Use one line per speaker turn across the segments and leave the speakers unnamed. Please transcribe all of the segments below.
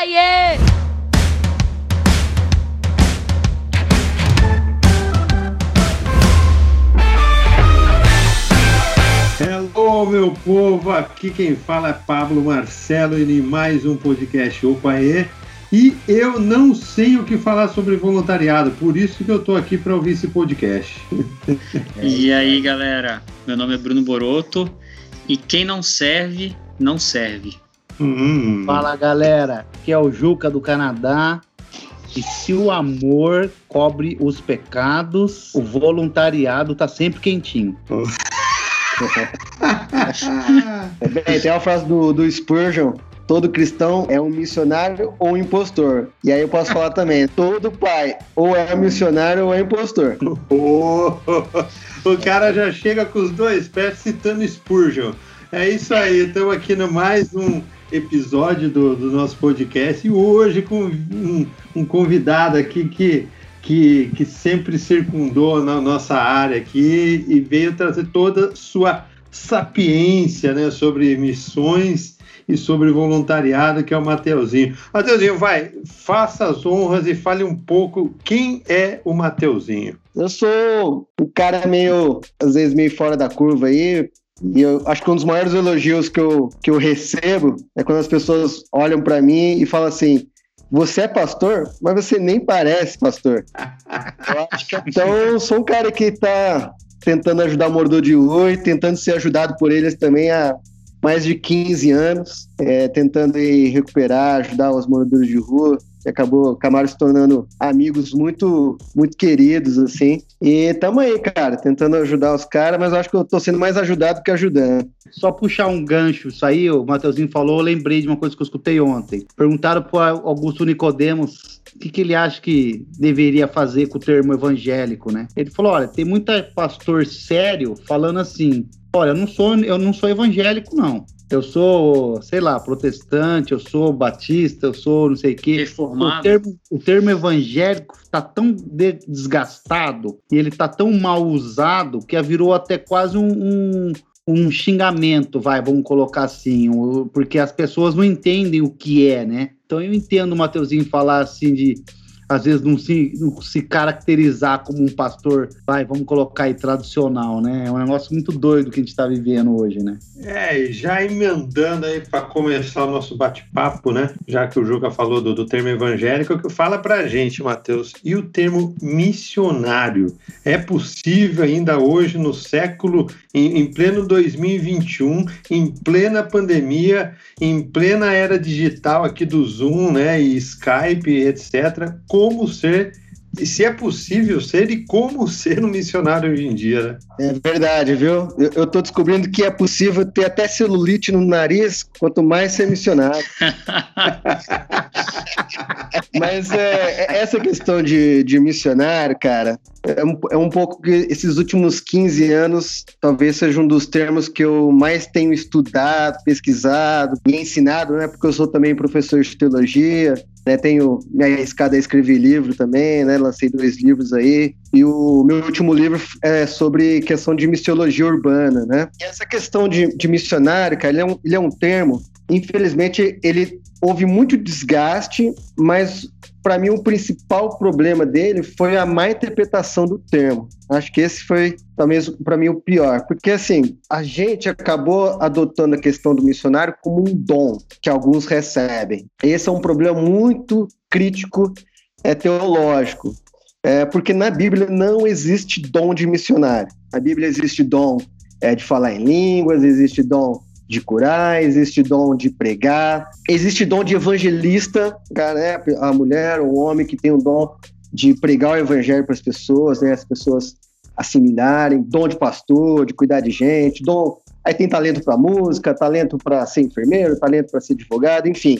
Aê!
Hello, meu povo! Aqui quem fala é Pablo Marcelo e em mais um podcast Opaê. E eu não sei o que falar sobre voluntariado, por isso que eu tô aqui para ouvir esse podcast.
e aí, galera? Meu nome é Bruno Boroto e quem não serve, não serve.
Hum. Fala, galera. Aqui é o Juca do Canadá. E se o amor cobre os pecados, o voluntariado tá sempre quentinho.
é bem, tem uma frase do, do Spurgeon todo cristão é um missionário ou um impostor. E aí eu posso falar também, todo pai ou é missionário ou é impostor.
Oh, o cara já chega com os dois pés citando Spurgeon. É isso aí, estamos aqui no mais um episódio do, do nosso podcast e hoje com um, um convidado aqui que que, que sempre circundou na nossa área aqui e veio trazer toda sua sapiência né, sobre missões e sobre voluntariado, que é o Mateuzinho. Mateuzinho, vai, faça as honras e fale um pouco quem é o Mateuzinho.
Eu sou o cara meio, às vezes, meio fora da curva aí. E eu acho que um dos maiores elogios que eu, que eu recebo é quando as pessoas olham para mim e falam assim: você é pastor, mas você nem parece pastor. então, eu sou um cara que está tentando ajudar o mordor de oi, tentando ser ajudado por eles também a mais de 15 anos, é, tentando recuperar, ajudar os moradores de rua. E acabou Camaro se tornando amigos muito, muito queridos, assim. E tamo aí, cara, tentando ajudar os caras, mas acho que eu tô sendo mais ajudado que ajudando.
Só puxar um gancho, isso aí, o Matheusinho falou, eu lembrei de uma coisa que eu escutei ontem. Perguntaram pro Augusto Nicodemos o que, que ele acha que deveria fazer com o termo evangélico, né? Ele falou: olha, tem muita pastor sério falando assim: olha, eu não sou, eu não sou evangélico, não. Eu sou, sei lá, protestante, eu sou batista, eu sou não sei o quê.
Reformado.
O termo, o termo evangélico está tão desgastado e ele está tão mal usado que virou até quase um, um, um xingamento, vai, vamos colocar assim, porque as pessoas não entendem o que é, né? Então eu entendo o Mateuzinho falar assim de às vezes não se, não se caracterizar como um pastor, vai, vamos colocar aí tradicional, né? É um negócio muito doido que a gente está vivendo hoje, né?
É, já emendando aí para começar o nosso bate-papo, né? Já que o Juca falou do, do termo evangélico, que fala para a gente, Mateus, e o termo missionário? É possível ainda hoje, no século, em, em pleno 2021, em plena pandemia, em plena era digital aqui do Zoom, né? E Skype, etc., como ser e se é possível ser e como ser um missionário hoje em dia, né?
É verdade, viu? Eu, tô descobrindo que é possível ter até celulite no nariz, quanto mais ser missionário. Mas é, é, essa questão de, de missionário, cara, é um, é um pouco que esses últimos 15 anos talvez seja um dos termos que eu mais tenho estudado, pesquisado e ensinado, né? Porque eu sou também professor de teologia, né, tenho minha escada a escrever livro também, né? Lancei dois livros aí. E o meu último livro é sobre questão de missiologia urbana, né? E essa questão de, de missionário, cara, ele é, um, ele é um termo, infelizmente, ele houve muito desgaste, mas para mim o principal problema dele foi a má interpretação do termo. Acho que esse foi talvez para mim o pior, porque assim, a gente acabou adotando a questão do missionário como um dom que alguns recebem. Esse é um problema muito crítico é teológico. É, porque na Bíblia não existe dom de missionário. Na Bíblia existe dom é, de falar em línguas, existe dom de curar, existe dom de pregar, existe dom de evangelista, né? a mulher, o homem que tem o dom de pregar o evangelho para as pessoas, né? as pessoas assimilarem, dom de pastor, de cuidar de gente, dom. Aí tem talento para música, talento para ser enfermeiro, talento para ser advogado, enfim.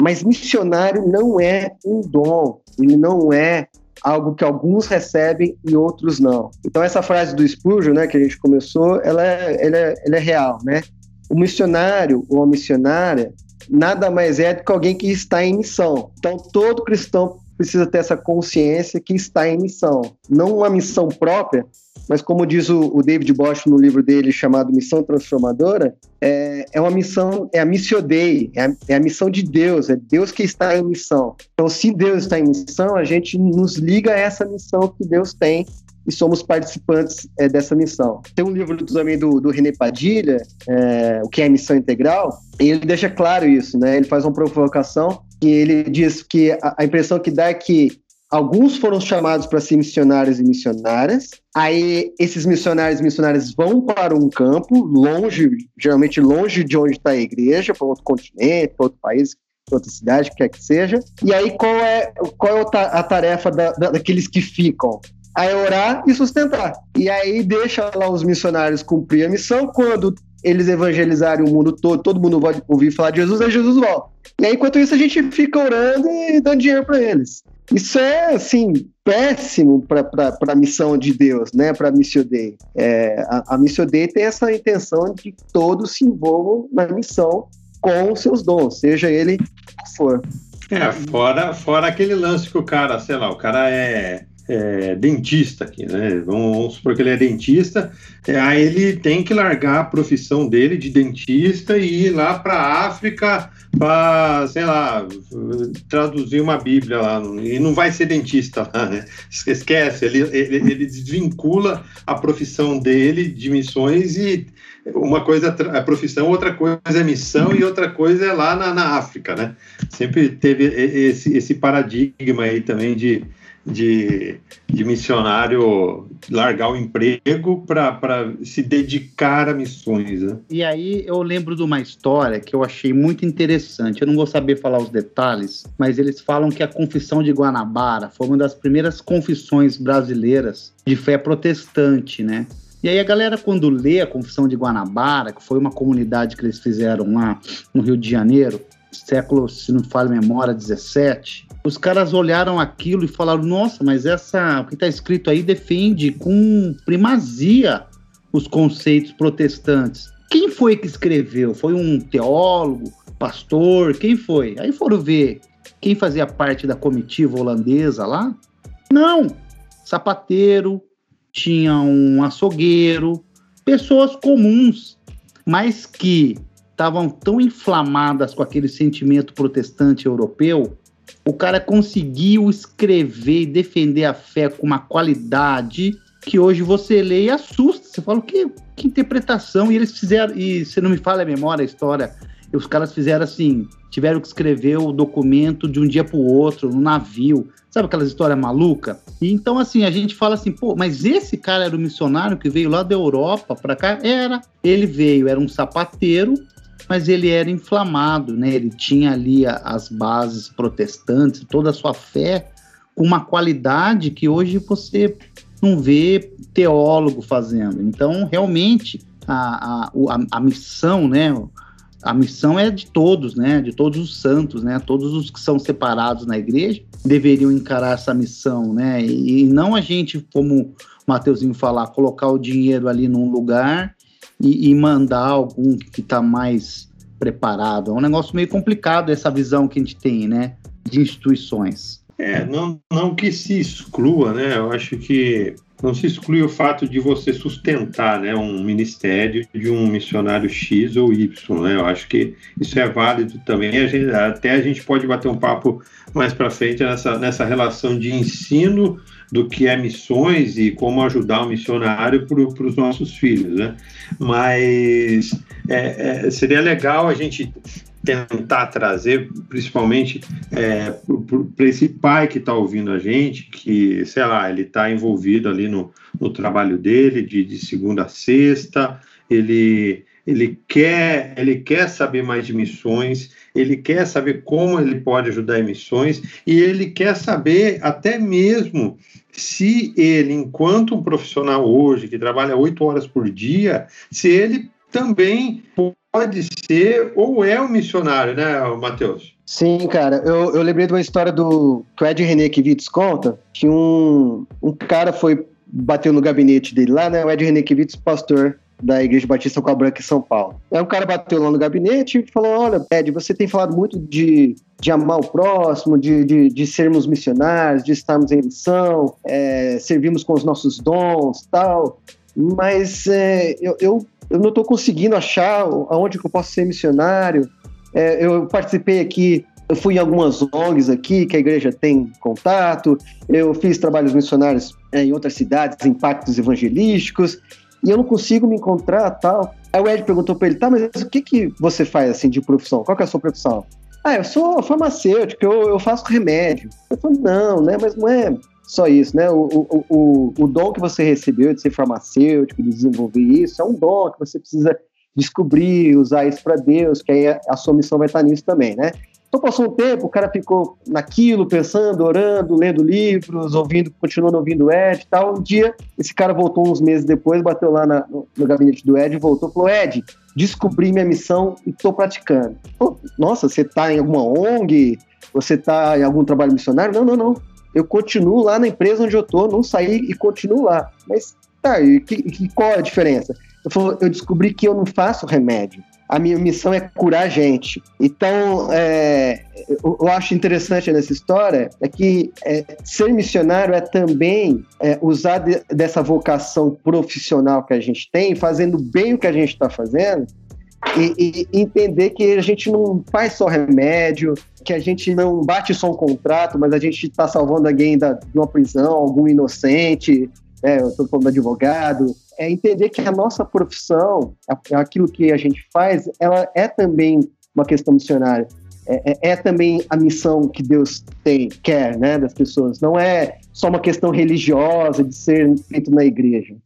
Mas missionário não é um dom, ele não é algo que alguns recebem e outros não. Então essa frase do Spurgeon, né, que a gente começou, ela é, ela é, ela é real, né? O missionário ou a missionária nada mais é do que alguém que está em missão. Então, todo cristão precisa ter essa consciência que está em missão. Não uma missão própria, mas como diz o, o David Bosch no livro dele chamado Missão Transformadora, é, é uma missão, é a missio Dei, é a, é a missão de Deus, é Deus que está em missão. Então, se Deus está em missão, a gente nos liga a essa missão que Deus tem e somos participantes é, dessa missão. Tem um livro também do, do René Padilha, é, o que é missão integral, e ele deixa claro isso, né? Ele faz uma provocação que ele diz que a, a impressão que dá é que alguns foram chamados para ser missionários e missionárias. Aí esses missionários e missionárias vão para um campo longe, geralmente longe de onde está a igreja, para outro continente, para outro país, outra cidade, quer que seja. E aí qual é, qual é a tarefa da, da, daqueles que ficam? Aí orar e sustentar. E aí deixa lá os missionários cumprir a missão. Quando eles evangelizarem o mundo todo, todo mundo vai ouvir falar de Jesus, aí Jesus volta. E aí, enquanto isso, a gente fica orando e dando dinheiro para eles. Isso é, assim, péssimo para a missão de Deus, né? Para a Missio Dei. É, a, a Missio Dei tem essa intenção de que todos se envolvam na missão com seus dons, seja ele qual for.
É, fora, fora aquele lance que o cara, sei lá, o cara é é, dentista aqui, né? Vamos supor que ele é dentista, é, aí ele tem que largar a profissão dele de dentista e ir lá para a África para, sei lá, traduzir uma Bíblia lá, e não vai ser dentista lá, né? Esquece, ele, ele, ele desvincula a profissão dele de missões e uma coisa é profissão, outra coisa é missão e outra coisa é lá na, na África, né? Sempre teve esse, esse paradigma aí também de de, de missionário largar o emprego para se dedicar a missões. Né?
E aí eu lembro de uma história que eu achei muito interessante. Eu não vou saber falar os detalhes, mas eles falam que a Confissão de Guanabara foi uma das primeiras confissões brasileiras de fé protestante, né? E aí a galera, quando lê a Confissão de Guanabara, que foi uma comunidade que eles fizeram lá no Rio de Janeiro, século, se não falha a memória, 17, os caras olharam aquilo e falaram: nossa, mas essa, o que está escrito aí defende com primazia os conceitos protestantes. Quem foi que escreveu? Foi um teólogo, pastor? Quem foi? Aí foram ver quem fazia parte da comitiva holandesa lá? Não, sapateiro, tinha um açougueiro, pessoas comuns, mas que estavam tão inflamadas com aquele sentimento protestante europeu o cara conseguiu escrever e defender a fé com uma qualidade que hoje você lê e assusta. Você fala, que, que interpretação? E eles fizeram, e se não me fala a memória, a história, os caras fizeram assim, tiveram que escrever o documento de um dia para o outro, no navio. Sabe aquelas histórias maluca? E então, assim, a gente fala assim, pô, mas esse cara era o missionário que veio lá da Europa para cá? Era. Ele veio, era um sapateiro, mas ele era inflamado, né? Ele tinha ali as bases protestantes, toda a sua fé com uma qualidade que hoje você não vê teólogo fazendo. Então, realmente, a, a, a, missão, né? A missão é de todos, né? De todos os santos, né? Todos os que são separados na igreja deveriam encarar essa missão, né? E, e não a gente, como o Mateuzinho falar, colocar o dinheiro ali num lugar e, e mandar algum que está mais preparado. É um negócio meio complicado essa visão que a gente tem, né, de instituições.
É, não, não que se exclua, né? Eu acho que não se exclui o fato de você sustentar né, um ministério de um missionário X ou Y. Né? Eu acho que isso é válido também. A gente, até a gente pode bater um papo mais para frente nessa, nessa relação de ensino do que é missões e como ajudar o missionário para os nossos filhos, né? Mas é, é, seria legal a gente tentar trazer, principalmente é, para esse pai que está ouvindo a gente, que, sei lá, ele está envolvido ali no, no trabalho dele, de, de segunda a sexta, ele, ele, quer, ele quer saber mais de missões, ele quer saber como ele pode ajudar em missões, e ele quer saber até mesmo se ele, enquanto um profissional hoje, que trabalha oito horas por dia, se ele também pode ser ou é um missionário, né, Matheus?
Sim, cara. Eu, eu lembrei de uma história do que o Ed René Kivitz conta, que um, um cara foi bateu no gabinete dele lá, né? O Ed René Kivitz, pastor da Igreja Batista com a Branca em São Paulo. Aí um cara bateu lá no gabinete e falou: Olha, Ed, você tem falado muito de, de amar o próximo, de, de, de sermos missionários, de estarmos em missão, é, servimos com os nossos dons tal, mas é, eu, eu, eu não estou conseguindo achar aonde que eu posso ser missionário. É, eu participei aqui eu fui em algumas ONGs aqui que a igreja tem contato, eu fiz trabalhos missionários é, em outras cidades, impactos evangelísticos, e eu não consigo me encontrar tal. Aí o Ed perguntou para ele, tá, mas o que, que você faz assim de profissão? Qual que é a sua profissão? Ah, eu sou farmacêutico, eu, eu faço remédio. Eu falei, não, né, mas não é só isso, né? O, o, o, o dom que você recebeu de ser farmacêutico, de desenvolver isso, é um dom que você precisa descobrir, usar isso para Deus, que aí a, a sua missão vai estar nisso também, né? Então passou um tempo, o cara ficou naquilo, pensando, orando, lendo livros, ouvindo, continuando ouvindo o Ed e tal. Um dia, esse cara voltou uns meses depois, bateu lá na, no, no, gabinete do Ed, voltou e falou: Ed, descobri minha missão e estou praticando. Pô, nossa, você está em alguma ONG? Você está em algum trabalho missionário? Não, não, não. Eu continuo lá na empresa onde eu estou, não saí e continuo lá. Mas tá, e, que, e qual é a diferença? Eu, falou, eu descobri que eu não faço remédio a minha missão é curar gente. Então, é, eu acho interessante nessa história é que é, ser missionário é também é, usar de, dessa vocação profissional que a gente tem, fazendo bem o que a gente está fazendo, e, e, entender que a gente não faz só remédio, que a gente não bate só um contrato, mas a gente está salvando alguém da, de uma prisão, algum inocente, é, eu estou falando advogado, é entender que a nossa profissão, aquilo que a gente faz, ela é também uma questão missionária. É, é, é, também a missão que Deus tem, quer, né, das pessoas. Não é só uma questão religiosa de ser feito na igreja.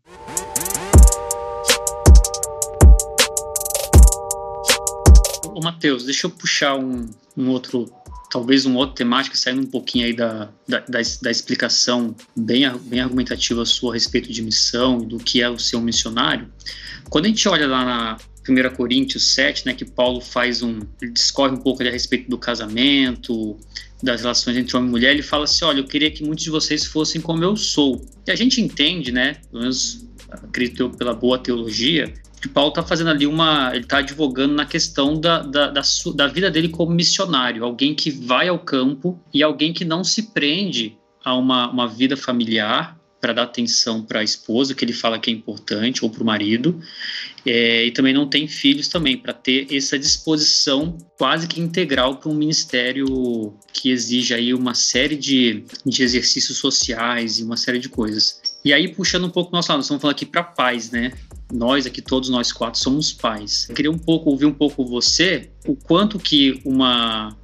Ô, Matheus, deixa eu puxar um, um outro talvez uma outra temática, saindo um pouquinho aí da, da, da, da, explicação bem, bem argumentativa sua a respeito de missão e do que é o ser um missionário. Quando a gente olha lá na 1 Coríntios 7, né, que Paulo faz um. ele discorre um pouco a respeito do casamento, das relações entre homem e mulher, ele fala assim: olha, eu queria que muitos de vocês fossem como eu sou. E a gente entende, né, pelo menos acredito eu pela boa teologia, que Paulo está fazendo ali uma. Ele está advogando na questão da, da, da, da, vida dele como missionário, alguém que vai ao campo e alguém que não se prende a uma, uma vida familiar para dar atenção para a esposa, que ele fala que é importante, ou para o marido, é, e também não tem filhos também, para ter essa disposição quase que integral para um ministério que exige aí uma série de, de exercícios sociais e uma série de coisas. E aí, puxando um pouco nosso lado, nós estamos falando aqui para pais, né? Nós aqui, todos nós quatro, somos pais. Eu queria um pouco ouvir um pouco você, o quanto que uma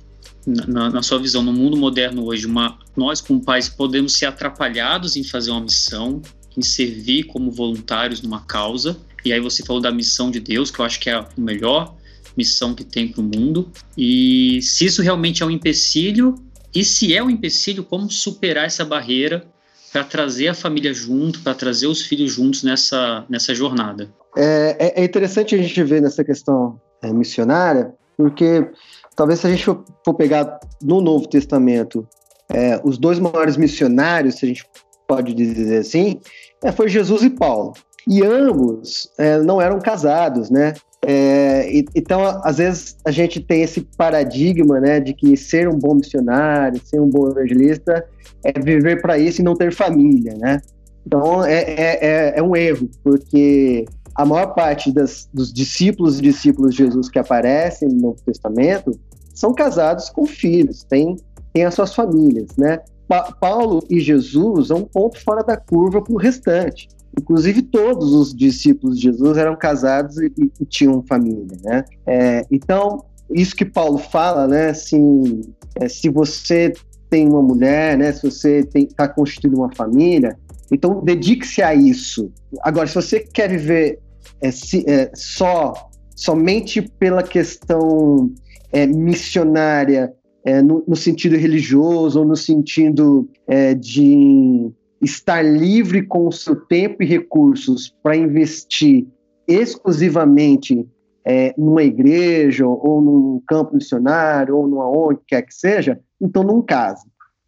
na, na, sua visão, no mundo moderno hoje, uma, nós como pais podemos ser atrapalhados em fazer uma missão, em servir como voluntários numa causa. E aí você falou da missão de Deus, que eu acho que é a melhor missão que tem para o mundo. E se isso realmente é um empecilho, e se é um empecilho, como superar essa barreira para trazer a família junto, para trazer os filhos juntos nessa, nessa jornada.
É, é, é interessante a gente ver nessa questão é, missionária, porque talvez se a gente for, pegar no Novo Testamento é, os dois maiores missionários, se a gente pode dizer assim, é, foi Jesus e Paulo. E ambos é, não eram casados, né? É, e, então, às vezes, a gente tem esse paradigma né, de que ser um bom missionário, ser um bom evangelista, é viver para isso e não ter família, né? Então, é, é, é, é um erro, porque a maior parte das, dos discípulos e discípulos de Jesus que aparecem no Novo Testamento são casados com filhos, têm, têm as suas famílias, né? Pa Paulo e Jesus são um ponto fora da curva para o restante. Inclusive, todos os discípulos de Jesus eram casados e, e tinham família, né? É, então, isso que Paulo fala, né? Assim, é, se você tem uma mulher, né? Se você está constituindo uma família, então dedique-se a isso. Agora, se você quer viver é, se, é, só somente pela questão é, missionária, é, no, no, sentido religioso ou no sentido é, de estar livre com o seu tempo e recursos para investir exclusivamente é, numa igreja ou num campo missionário ou numa onde quer que seja, então não casa.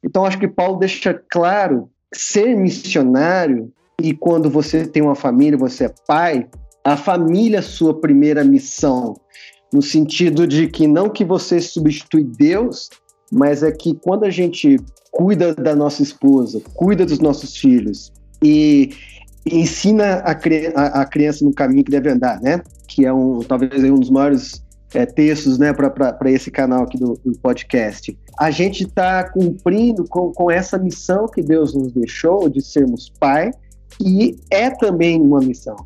Então acho que Paulo deixa claro ser missionário e quando você tem uma família, você é pai, a família sua primeira missão, no sentido de que não que você substitui Deus, mas é que quando a gente cuida da nossa esposa, cuida dos nossos filhos e ensina a, a, a criança no caminho que deve andar, né? Que é um talvez um dos maiores é, textos né, para esse canal aqui do, do podcast. A gente está cumprindo com, com essa missão que Deus nos deixou de sermos pai, e é também uma missão.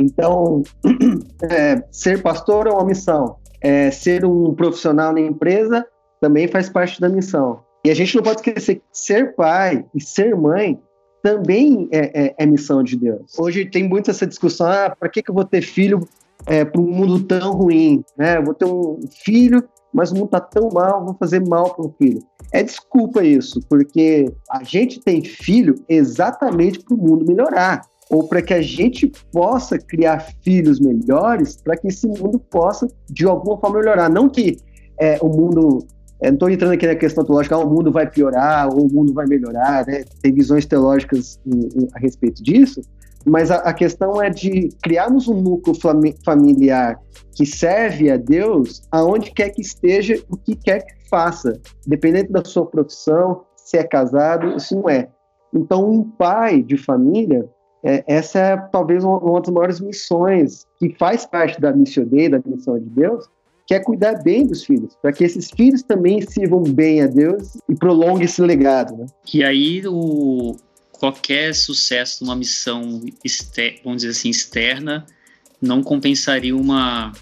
Então, é, ser pastor é uma missão, é, ser um profissional na empresa também faz parte da missão. E a gente não pode esquecer que ser pai e ser mãe também é, é, é missão de Deus. Hoje tem muito essa discussão: ah, para que, que eu vou ter filho é, para um mundo tão ruim? Né? Eu vou ter um filho, mas o mundo está tão mal, vou fazer mal para o filho. É desculpa isso, porque a gente tem filho exatamente para o mundo melhorar ou para que a gente possa criar filhos melhores para que esse mundo possa, de alguma forma, melhorar. Não que é, o mundo. É, não estou entrando aqui na questão teológica, ah, o mundo vai piorar ou o mundo vai melhorar, né? tem visões teológicas em, em, a respeito disso, mas a, a, questão é de criarmos um núcleo familiar que serve a Deus aonde quer que esteja, o que quer que faça, dependendo da sua profissão, se é casado, se não é. Então, um pai de família, é, essa é talvez uma, uma, das maiores missões que faz parte da missão da missão de Deus, que é cuidar bem dos filhos, para que esses filhos também sirvam bem a Deus e prolonguem esse legado. Né?
E aí, o, qualquer sucesso numa missão, exter, vamos dizer assim, externa, não compensaria uma,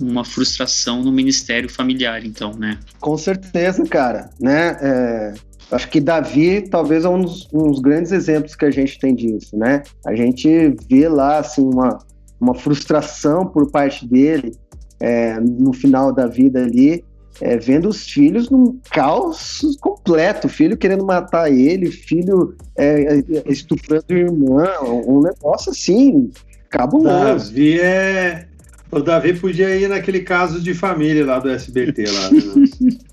uma frustração no ministério familiar, então, né?
Com certeza, cara, né? É, Acho que Davi talvez é um dos, um dos, grandes exemplos que a gente tem disso, né? A gente vê lá assim uma, uma frustração por parte dele é, no final da vida ali, é, vendo os filhos num caos completo, filho querendo matar ele, filho é, é estuprando o irmão, um negócio assim cabuloso.
Davi é o Davi podia ir naquele caso de família lá do SBT lá. Né?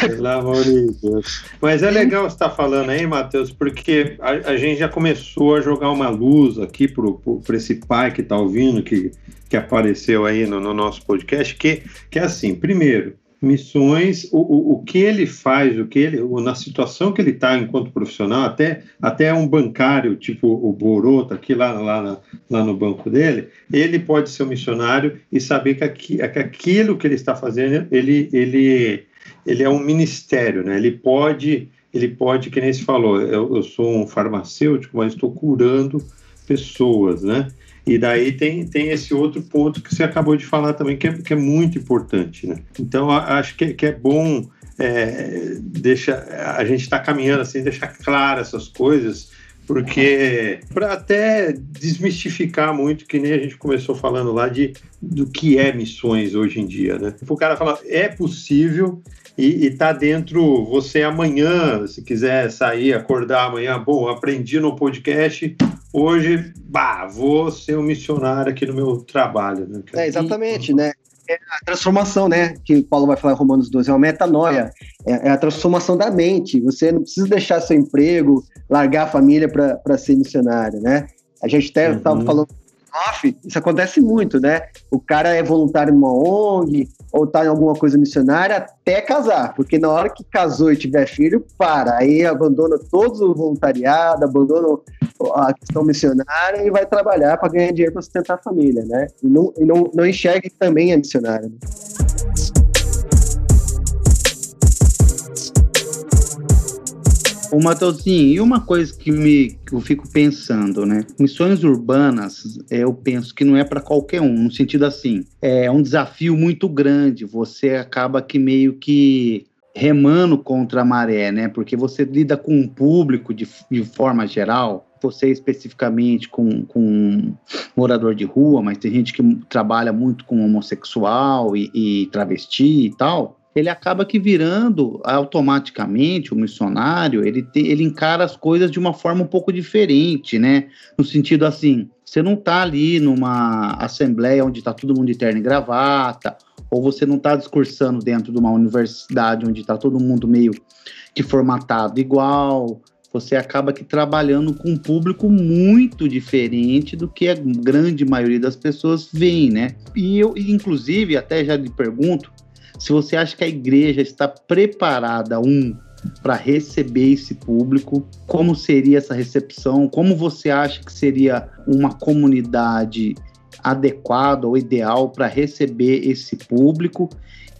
Pelo amor de Deus. Mas é legal você estar tá falando aí, Matheus, porque a, a, gente já começou a jogar uma luz aqui para esse pai que está ouvindo, que, que apareceu aí no, no, nosso podcast, que, que é assim, primeiro, missões, o, o, o que ele faz, o que ele, o, na situação que ele está enquanto profissional, até, até um bancário, tipo o Boroto, aqui lá, lá, lá no banco dele, ele pode ser um missionário e saber que, aqui, que aquilo que ele está fazendo, ele, ele ele é um ministério, né? Ele pode, ele pode, que nem se falou, eu, eu sou um farmacêutico, mas estou curando pessoas, né? E daí tem, tem esse outro ponto que você acabou de falar também, que é, que é muito importante, né? Então, acho que, que é bom é, deixa, a gente está caminhando assim, deixar claro essas coisas, porque para até desmistificar muito, que nem a gente começou falando lá de do que é missões hoje em dia, né? O cara fala, é possível, e está dentro você amanhã, se quiser sair, acordar amanhã, bom, aprendi no podcast, hoje, bah, vou ser um missionário aqui no meu trabalho. Né?
É, exatamente, né? É a transformação, né? Que Paulo vai falar em Romanos 12, é uma metanoia, é, é a transformação da mente. Você não precisa deixar seu emprego, largar a família para ser missionário, né? A gente até estava uhum. falando off, isso acontece muito, né? O cara é voluntário numa ONG ou tá em alguma coisa missionária até casar, porque na hora que casou e tiver filho, para, aí abandona todo o voluntariado, abandona a questão missionária e vai trabalhar para ganhar dinheiro para sustentar a família, né? E não, e não, não enxerga que também é missionário. Né?
Ô, Matheusinho, e uma coisa que, me, que eu fico pensando, né? Missões urbanas, é, eu penso que não é para qualquer um, no sentido assim, é um desafio muito grande, você acaba que meio que remando contra a maré, né? Porque você lida com um público de, de forma geral, você especificamente com, com morador de rua, mas tem gente que trabalha muito com homossexual e, e travesti e tal ele acaba que virando automaticamente o missionário, ele, te, ele encara as coisas de uma forma um pouco diferente, né? No sentido assim, você não está ali numa assembleia onde está todo mundo de terno e gravata, ou você não está discursando dentro de uma universidade onde está todo mundo meio que formatado igual, você acaba que trabalhando com um público muito diferente do que a grande maioria das pessoas veem, né? E eu, inclusive, até já lhe pergunto se você acha que a igreja está preparada, um, para receber esse público, como seria essa recepção, como você acha que seria uma comunidade adequada ou ideal para receber esse público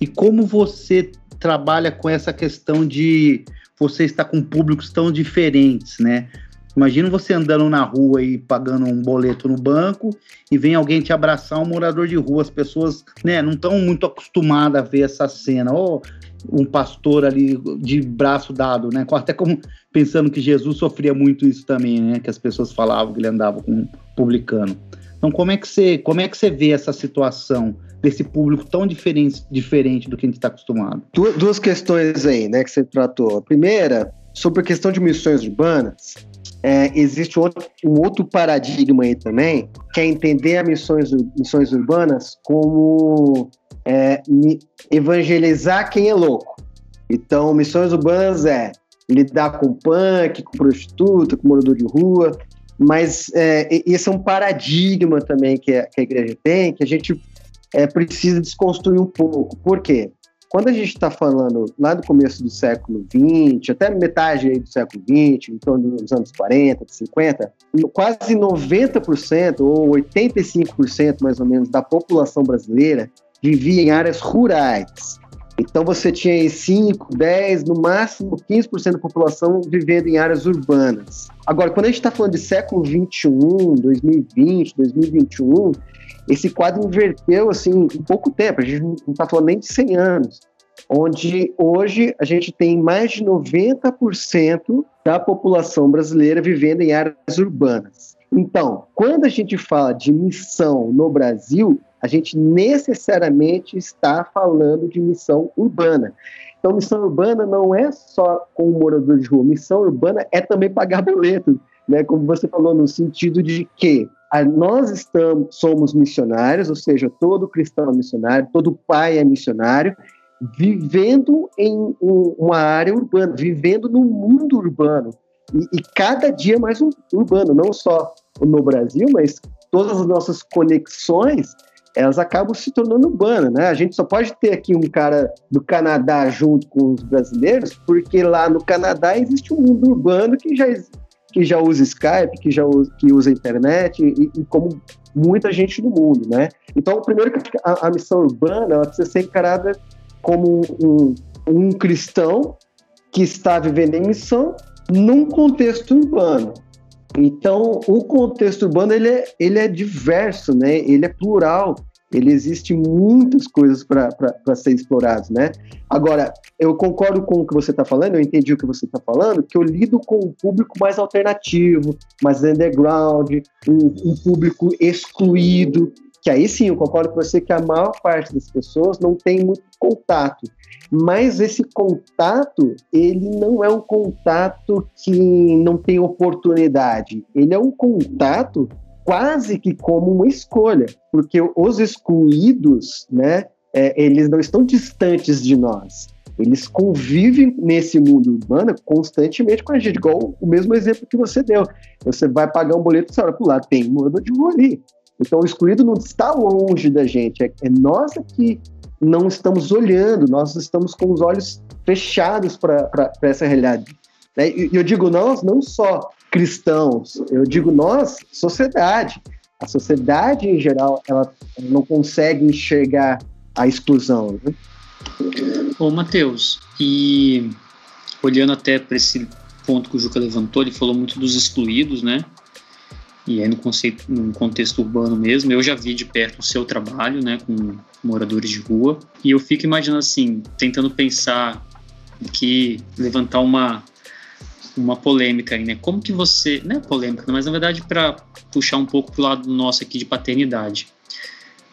e como você trabalha com essa questão de você estar com públicos tão diferentes, né? Imagina você andando na rua e pagando um boleto no banco e vem alguém te abraçar, um morador de rua. As pessoas né, não estão muito acostumadas a ver essa cena. Ou um pastor ali de braço dado, né? Até como pensando que Jesus sofria muito isso também, né? Que as pessoas falavam que ele andava com um publicano. Então, como é que você, como é que você vê essa situação desse público tão diferente, diferente do que a gente está acostumado?
Duas questões aí, né, que você tratou. A primeira, sobre a questão de missões urbanas, é, existe outro, um outro paradigma aí também, que é entender as missões, missões urbanas como é, evangelizar quem é louco. Então, missões urbanas é lidar com punk, com prostituta, com morador de rua, mas é, esse é um paradigma também que a, que a igreja tem, que a gente é, precisa desconstruir um pouco. Por quê? Quando a gente está falando lá do começo do século XX, até metade do século XX, em torno dos anos 40, 50, quase 90% ou 85% mais ou menos da população brasileira vivia em áreas rurais. Então você tinha aí 5, 10, no máximo 15% da população vivendo em áreas urbanas. Agora, quando a gente está falando de século 21, 2020, 2021, esse quadro inverteu assim em pouco tempo. A gente não está falando nem de 100 anos, onde hoje a gente tem mais de 90% da população brasileira vivendo em áreas urbanas. Então, quando a gente fala de missão no Brasil, a gente necessariamente está falando de missão urbana. Então, missão urbana não é só com o morador de rua, missão urbana é também pagar boleto, né? Como você falou, no sentido de que nós estamos, somos missionários, ou seja, todo cristão é missionário, todo pai é missionário, vivendo em uma área urbana, vivendo no mundo urbano. E, e cada dia mais um, urbano, não só no Brasil, mas todas as nossas conexões elas acabam se tornando urbanas, né? A gente só pode ter aqui um cara do Canadá junto com os brasileiros, porque lá no Canadá existe um mundo urbano que já, que já usa Skype, que já usa, que usa internet, e, e como muita gente no mundo, né? Então, primeiro que a, a missão urbana ela precisa ser encarada como um, um cristão que está vivendo em missão num contexto urbano. Então, o contexto urbano ele é, ele é diverso, né? Ele é plural. Ele existe muitas coisas para ser exploradas, né? Agora, eu concordo com o que você está falando, eu entendi o que você está falando, que eu lido com um público mais alternativo, mais underground, um, um público excluído, que aí sim, eu concordo com você que a maior parte das pessoas não tem muito contato. Mas esse contato, ele não é um contato que não tem oportunidade. Ele é um contato quase que como uma escolha, porque os excluídos, né, é, eles não estão distantes de nós. Eles convivem nesse mundo urbano constantemente com a gente, igual o mesmo exemplo que você deu. Você vai pagar um boleto, você olha para lado, tem um morador de rua ali. Então o excluído não está longe da gente, é, é nós que não estamos olhando, nós estamos com os olhos fechados para essa realidade. Né? E eu digo nós, não só cristãos, eu digo nós, sociedade. A sociedade em geral, ela não consegue enxergar a exclusão. Né?
Ô, Matheus, e olhando até para esse ponto que o Juca levantou, ele falou muito dos excluídos, né? E aí no, conceito, no contexto urbano mesmo, eu já vi de perto o seu trabalho, né, com moradores de rua, e eu fico imaginando assim, tentando pensar que levantar uma uma polêmica aí, né? Como que você, não é polêmica, mas na verdade para puxar um pouco pro lado nosso aqui de paternidade.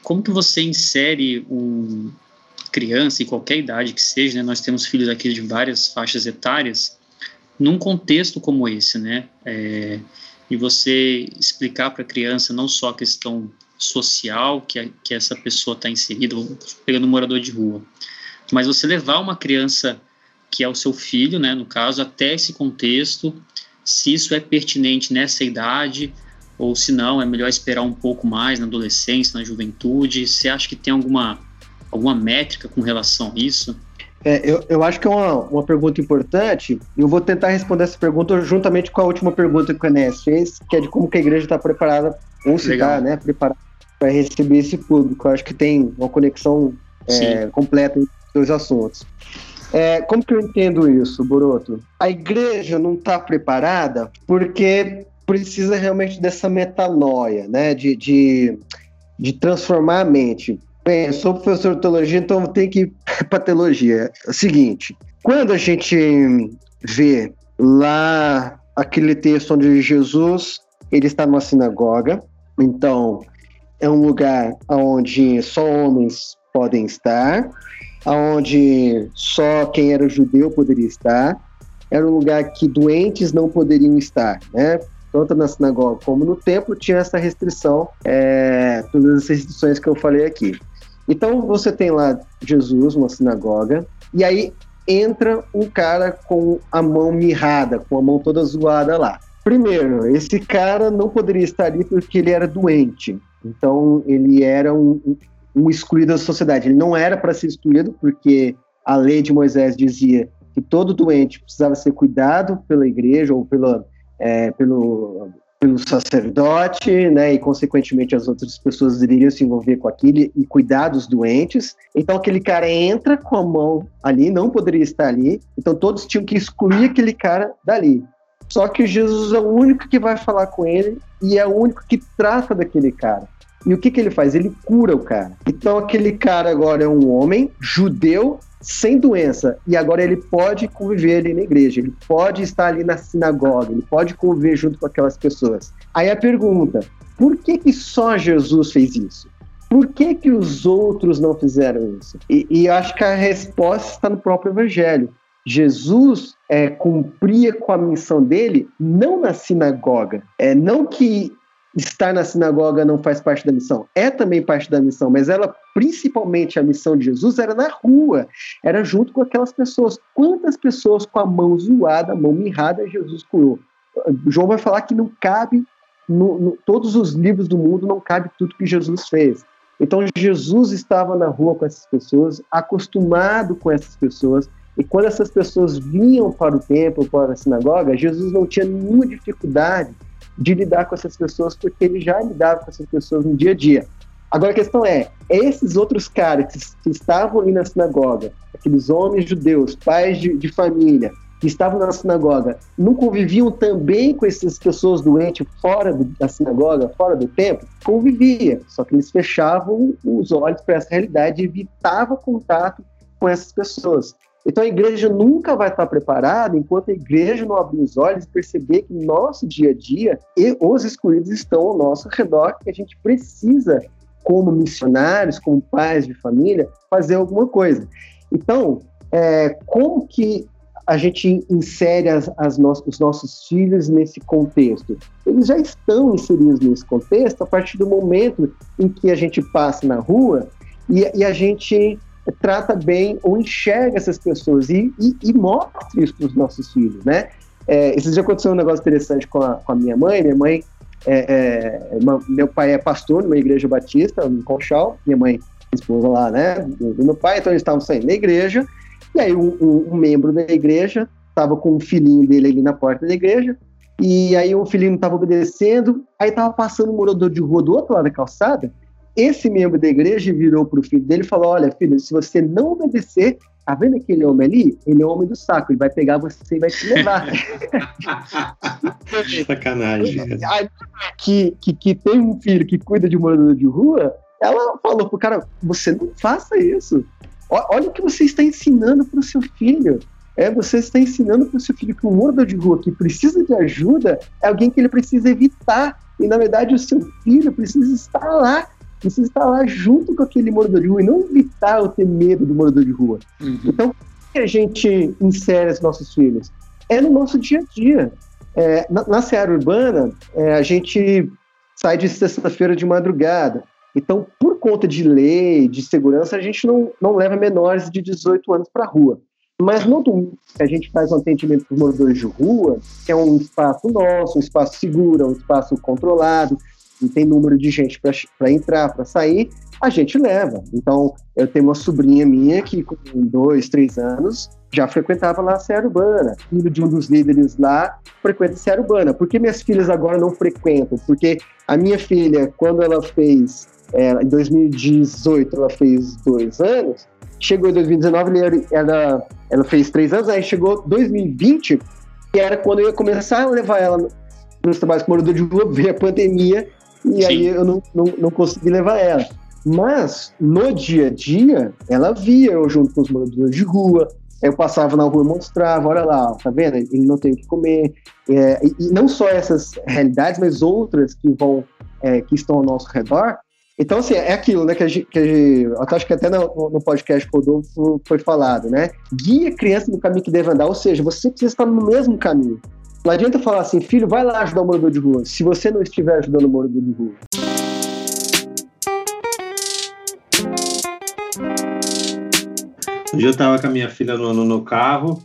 Como que você insere um criança em qualquer idade que seja, né? Nós temos filhos aqui de várias faixas etárias num contexto como esse, né? É, e você explicar para a criança não só a questão social que, a, que essa pessoa está inserida, pegando um morador de rua, mas você levar uma criança que é o seu filho, né, no caso, até esse contexto se isso é pertinente nessa idade ou se não, é melhor esperar um pouco mais na adolescência, na juventude. Você acha que tem alguma, alguma métrica com relação a isso?
É, eu, eu acho que é uma, uma pergunta importante e eu vou tentar responder essa pergunta juntamente com a última pergunta que o Enes fez, que é de como que a igreja está preparada, ou se está né, preparada para receber esse público. Eu acho que tem uma conexão é, completa entre os dois assuntos. É, como que eu entendo isso, Boroto? A igreja não está preparada porque precisa realmente dessa metanoia, né? De, de, de transformar a mente. Bem, eu sou professor de teologia, então tenho que ir para teologia. É o seguinte, quando a gente vê lá aquele texto onde Jesus ele está numa sinagoga, então é um lugar onde só homens podem estar, onde só quem era judeu poderia estar, era um lugar que doentes não poderiam estar, né? Tanto na sinagoga como no templo tinha essa restrição, é, todas as restrições que eu falei aqui. Então você tem lá Jesus, uma sinagoga, e aí entra um cara com a mão mirrada, com a mão toda zoada lá. Primeiro, esse cara não poderia estar ali porque ele era doente. Então ele era um, um excluído da sociedade. Ele não era para ser excluído porque a lei de Moisés dizia que todo doente precisava ser cuidado pela igreja ou pela, é, pelo pelo sacerdote, né, e consequentemente as outras pessoas deveriam se envolver com aquilo e cuidar dos doentes. Então aquele cara entra com a mão ali, não poderia estar ali, então todos tinham que excluir aquele cara dali. Só que Jesus é o único que vai falar com ele e é o único que trata daquele cara. E o que, que ele faz? Ele cura o cara. Então aquele cara agora é um homem judeu sem doença e agora ele pode conviver ali na igreja, ele pode estar ali na sinagoga, ele pode conviver junto com aquelas pessoas. Aí a pergunta: por que, que só Jesus fez isso? Por que, que os outros não fizeram isso? E, e acho que a resposta está no próprio Evangelho. Jesus é, cumpria com a missão dele não na sinagoga. É, não que estar na sinagoga não faz parte da missão. É também parte da missão, mas ela, principalmente a missão de Jesus, era na rua, era junto com aquelas pessoas. Quantas pessoas com a mão zoada, a mão mirrada, Jesus curou? João vai falar que não cabe, no, no, todos os livros do mundo não cabe tudo que Jesus fez. Então Jesus estava na rua com essas pessoas, acostumado com essas pessoas, e quando essas pessoas vinham para o templo, para a sinagoga, Jesus não tinha nenhuma dificuldade de lidar com essas pessoas, porque ele já lidava com essas pessoas no dia a dia. Agora a questão é, esses outros caras que, que estavam ali na sinagoga, aqueles homens judeus, pais de, de família, que estavam na sinagoga, não conviviam também com essas pessoas doentes fora do, da sinagoga, fora do templo? Convivia, só que eles fechavam os olhos para essa realidade e evitavam contato com essas pessoas. Então a igreja nunca vai estar preparada enquanto a igreja não abrir os olhos e perceber que no nosso dia a dia e os excluídos estão ao nosso redor, que a gente precisa, como missionários, como pais de família, fazer alguma coisa. Então, é, como que a gente insere as, as no os nossos filhos nesse contexto? Eles já estão inseridos nesse contexto a partir do momento em que a gente passa na rua e, e a gente trata bem ou enxerga essas pessoas e, e, e mostra isso para os nossos filhos, né? É, esses dias aconteceu um negócio interessante com a, com a minha mãe. Minha mãe, é, é, meu pai é pastor numa igreja batista, em Conchal. Minha mãe, esposa lá, né? Do, meu pai, então eles estavam saindo da igreja. E aí um, um, um membro da igreja estava com um filhinho dele ali na porta da igreja. E aí o filhinho estava obedecendo. Aí estava passando um morador de rua do outro lado da calçada esse membro da igreja virou para o filho dele e falou: Olha, filho, se você não obedecer, tá vendo aquele homem ali? Ele é o homem do saco, ele vai pegar você e vai te levar.
Sacanagem.
Que, que, que tem um filho que cuida de morador de rua, ela falou pro cara: Você não faça isso. Olha o que você está ensinando para o seu filho. É, você está ensinando para o seu filho que um morador de rua que precisa de ajuda é alguém que ele precisa evitar. E na verdade o seu filho precisa estar lá precisa estar lá junto com aquele morador de rua e não evitar ou ter medo do morador de rua. Uhum. Então, como que a gente insere os nossos filhos? É no nosso dia a dia. É, na, na Seara Urbana, é, a gente sai de sexta-feira de madrugada. Então, por conta de lei, de segurança, a gente não, não leva menores de 18 anos para a rua. Mas no domingo, a gente faz um atendimento para os moradores de rua, que é um espaço nosso, um espaço seguro, um espaço controlado, e tem número de gente para entrar, para sair, a gente leva. Então, eu tenho uma sobrinha minha que, com dois, três anos, já frequentava lá a Serra Urbana. Filho de um dos líderes lá frequenta a Serra Urbana. Por que minhas filhas agora não frequentam? Porque a minha filha, quando ela fez, é, em 2018, ela fez dois anos, chegou em 2019, ela, ela fez três anos, aí chegou 2020, que era quando eu ia começar a levar ela nos trabalhos com morador de rua, veio a pandemia, e Sim. aí eu não, não, não consegui levar ela. Mas, no dia a dia, ela via eu junto com os moradores de rua, eu passava na rua e mostrava, olha lá, tá vendo? Ele não tem o que comer. É, e, não só essas realidades, mas outras que vão, é, que estão ao nosso redor. Então, assim, é aquilo, né, que, a gente, que a acho que até no, no podcast Rodolfo foi falado, né? Guia a criança no caminho que deve andar, ou seja, você precisa estar no mesmo caminho. Não adianta falar assim, filho, vai lá ajudar o morador de rua, se você não estiver ajudando o morador de rua.
Um dia eu tava com a minha filha no, no, no carro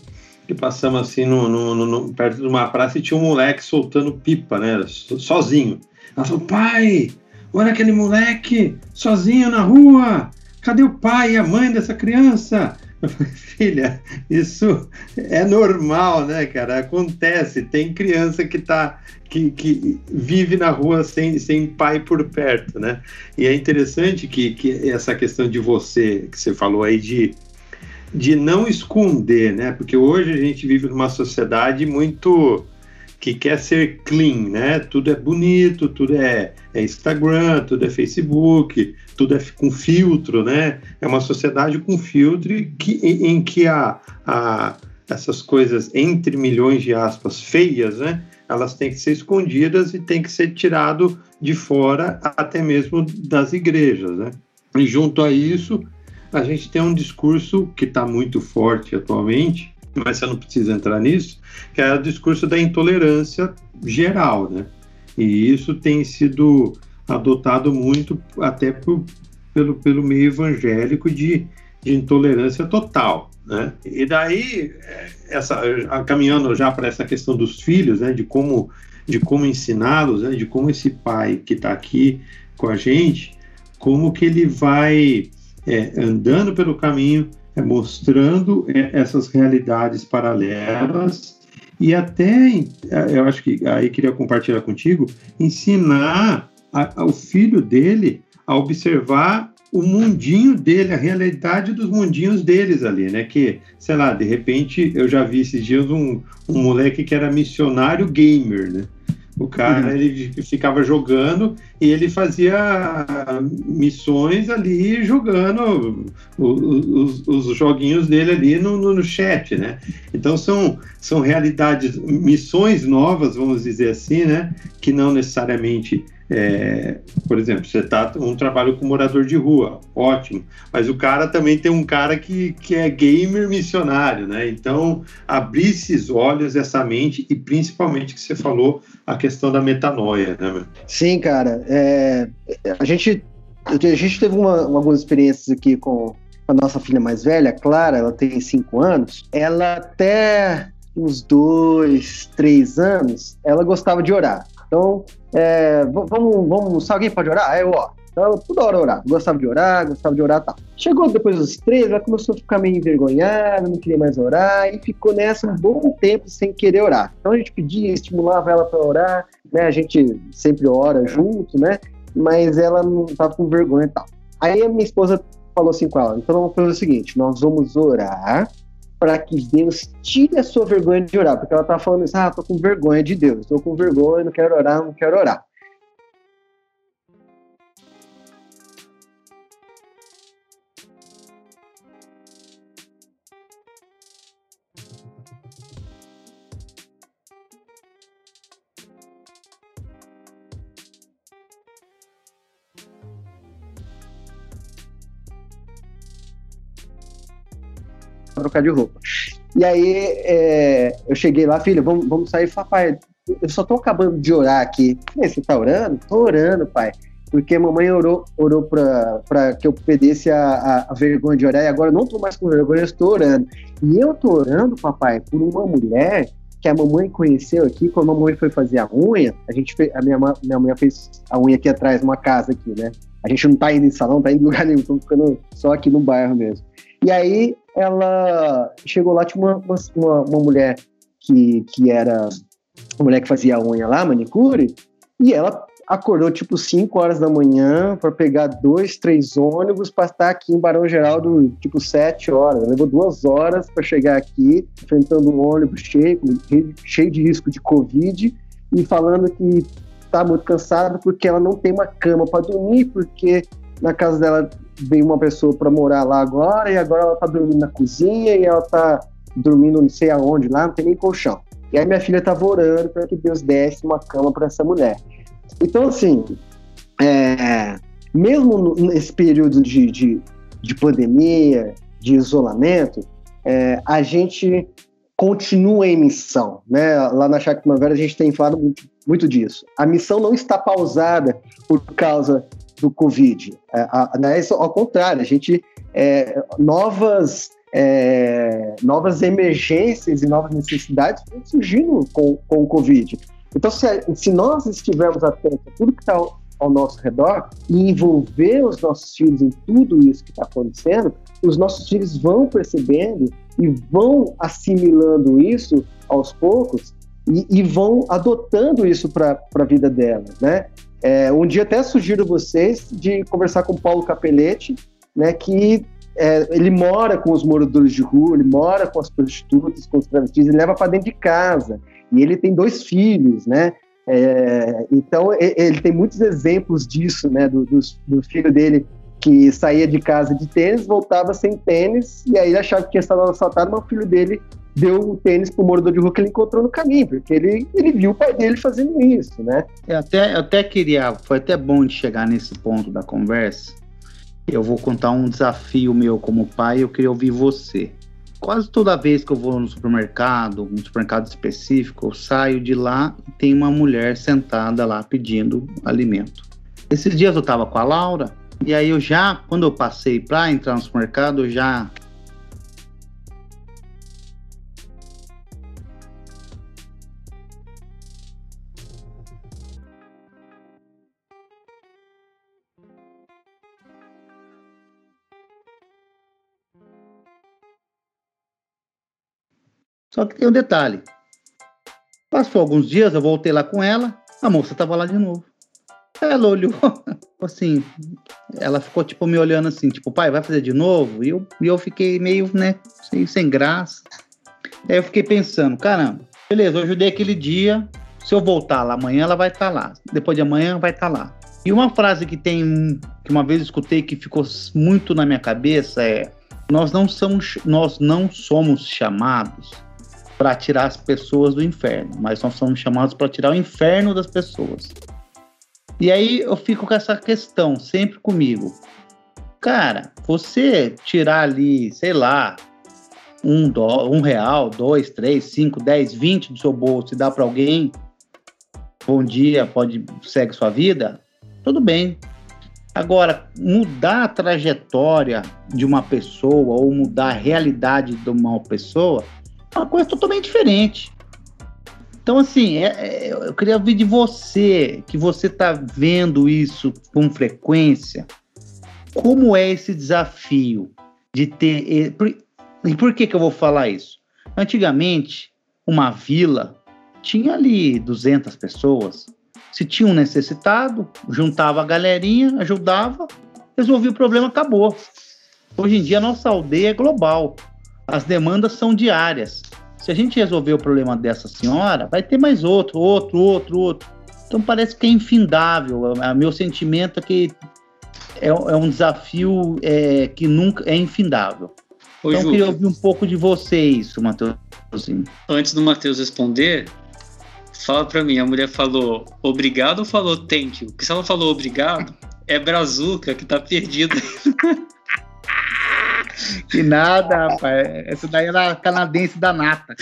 e passamos assim no, no, perto de uma praça e tinha um moleque soltando pipa, né? Sozinho. Ela falou, pai, olha aquele moleque sozinho na rua. Cadê o pai e a mãe dessa criança? Filha, isso é normal, né, cara? Acontece. Tem criança que tá que, que vive na rua sem, sem pai por perto, né? E é interessante que, que essa questão de você, que você falou aí de de não esconder, né? Porque hoje a gente vive numa sociedade muito que quer ser clean, né? Tudo é bonito, tudo é, é Instagram, tudo é Facebook, tudo é com filtro, né? É uma sociedade com filtro que, em, em que a, a, essas coisas, entre milhões de aspas, feias, né? Elas têm que ser escondidas e têm que ser tirado de fora, até mesmo das igrejas, né? E junto a isso, a gente tem um discurso que está muito forte atualmente, mas você não precisa entrar nisso, que é o discurso da intolerância geral, né? E isso tem sido adotado muito até por, pelo, pelo meio evangélico de, de intolerância total, né? E daí, essa, caminhando já para essa questão dos filhos, né? De como, de como ensiná-los, né? De como esse pai que está aqui com a gente, como que ele vai é, andando pelo caminho, é, mostrando é, essas realidades paralelas e até, é, eu acho que aí queria compartilhar contigo, ensinar a, ao filho dele a observar o mundinho dele, a realidade dos mundinhos deles ali, né? Que, sei lá, de repente eu já vi esses dias um, um moleque que era missionário gamer, né? O cara uhum. ele ficava jogando e ele fazia missões ali jogando os, os joguinhos dele ali no, no, no, chat, né? Então são, são realidades, missões novas, vamos dizer assim, né? Que não necessariamente é, por exemplo, você está um trabalho com morador de rua, ótimo. Mas o cara também tem um cara que, que é gamer missionário, né? Então, abrir esses olhos, essa mente, e principalmente que você falou a questão da metanoia, né? Meu?
Sim, cara. É, a, gente, a gente teve uma, algumas experiências aqui com a nossa filha mais velha, Clara, ela tem cinco anos. Ela até uns dois, três anos, ela gostava de orar. Então, é, vamos, vamos, se alguém pode orar? Eu, ó. Então, toda hora orar. Gostava de orar, gostava de orar, tá. Chegou depois dos três, ela começou a ficar meio envergonhada, não queria mais orar, e ficou nessa um bom tempo sem querer orar. Então, a gente pedia, estimulava ela para orar, né? A gente sempre ora junto, né? Mas ela não tava com vergonha e tal. Aí a minha esposa falou assim com ela: então vamos fazer o seguinte, nós vamos orar para que Deus tire a sua vergonha de orar, porque ela tá falando assim, ah, tô com vergonha de Deus, tô com vergonha, não quero orar, não quero orar. Trocar de roupa. E aí é, eu cheguei lá, filha, vamos, vamos sair. Falei, pai, eu só tô acabando de orar aqui. Você tá orando? Tô orando, pai. porque a mamãe orou, orou para que eu perdesse a, a, a, vergonha de orar, e agora eu não estou mais com vergonha, eu estou orando. E eu estou orando, papai, por uma mulher que a mamãe conheceu aqui, quando a mamãe foi fazer a unha, a gente fez, a minha, minha mãe fez a unha aqui atrás, numa casa aqui, né? A gente não tá indo em salão, tá indo em lugar nenhum, estamos ficando só aqui no bairro mesmo. E aí ela chegou lá, tinha uma, uma, uma mulher que, que era uma mulher que fazia a unha lá, manicure, e ela acordou tipo 5 horas da manhã para pegar dois, três ônibus para estar aqui em Barão Geraldo, tipo 7 horas. Levou duas horas para chegar aqui, enfrentando um ônibus cheio, cheio de risco de Covid, e falando que está muito cansada porque ela não tem uma cama para dormir, porque na casa dela veio uma pessoa para morar lá agora, e agora ela está dormindo na cozinha, e ela está dormindo não sei aonde lá, não tem nem colchão. E aí minha filha estava orando para que Deus desse uma cama para essa mulher. Então, assim, é, mesmo nesse período de, de, de pandemia, de isolamento, é, a gente continua em missão. Né? Lá na Chácara Primavera a gente tem falado muito, muito, disso. A missão não está pausada por causa do Covid. É, a, a, né, ao contrário, a gente é, novas é, novas emergências e novas necessidades surgindo com, com o Covid. Então, se, se nós estivermos atentos a tudo que está ao, ao nosso redor e envolver os nossos filhos em tudo isso que está acontecendo, os nossos filhos vão percebendo e vão assimilando isso aos poucos e, e vão adotando isso para a vida delas, né? É, um dia até sugiro vocês de conversar com o Paulo Capelletti, né, que é, ele mora com os moradores de rua, ele mora com as prostitutas, com os travestis, ele leva para dentro de casa. E ele tem dois filhos, né? É, então ele tem muitos exemplos disso, né? Do, do, do, filho dele que saía de casa de tênis, voltava sem tênis, e aí ele achava que tinha estado assaltado, mas o filho dele deu o tênis pro morador de rua que ele encontrou no caminho, porque ele, ele viu o pai dele fazendo isso, né?
Eu até, eu até queria, foi até bom de chegar nesse ponto da conversa. Eu vou contar um desafio meu como pai, eu queria ouvir você quase toda vez que eu vou no supermercado, um supermercado específico, eu saio de lá e tem uma mulher sentada lá pedindo alimento. Esses dias eu tava com a Laura e aí eu já, quando eu passei para entrar no supermercado, eu já Só que tem um detalhe. Passou alguns dias, eu voltei lá com ela, a moça estava lá de novo. Ela olhou, assim, ela ficou tipo me olhando assim, tipo, pai, vai fazer de novo? E eu, e eu fiquei meio, né, sem, sem graça. Aí eu fiquei pensando, caramba, beleza, eu ajudei aquele dia, se eu voltar lá amanhã, ela vai estar tá lá. Depois de amanhã, vai estar tá lá. E uma frase que tem, que uma vez escutei que ficou muito na minha cabeça é: nós não somos, nós não somos chamados para tirar as pessoas do inferno, mas nós somos chamados para tirar o inferno das pessoas. E aí eu fico com essa questão sempre comigo. Cara, você tirar ali, sei lá, um, dó, um real, dois, três, cinco, dez, vinte do seu bolso e dar para alguém, bom dia, pode segue sua vida, tudo bem. Agora, mudar a trajetória de uma pessoa ou mudar a realidade de uma pessoa, uma coisa totalmente diferente. Então, assim, é, é, eu queria ouvir de você, que você está vendo isso com frequência. Como é esse desafio de ter. E por que, que eu vou falar isso? Antigamente, uma vila tinha ali 200 pessoas. Se tinha um necessitado, juntava a galerinha, ajudava, resolvia o problema, acabou. Hoje em dia, a nossa aldeia é global as demandas são diárias. Se a gente resolver o problema dessa senhora, vai ter mais outro, outro, outro, outro. Então parece que é infindável. O meu sentimento é que é, é um desafio é, que nunca é infindável. Ô, então, eu queria ouvir um pouco de você isso, Matheus.
Antes do Matheus responder, fala para mim, a mulher falou obrigado ou falou thank you? Porque se ela falou obrigado, é Brazuca que tá perdida.
Que nada, rapaz. Essa daí era canadense da nata.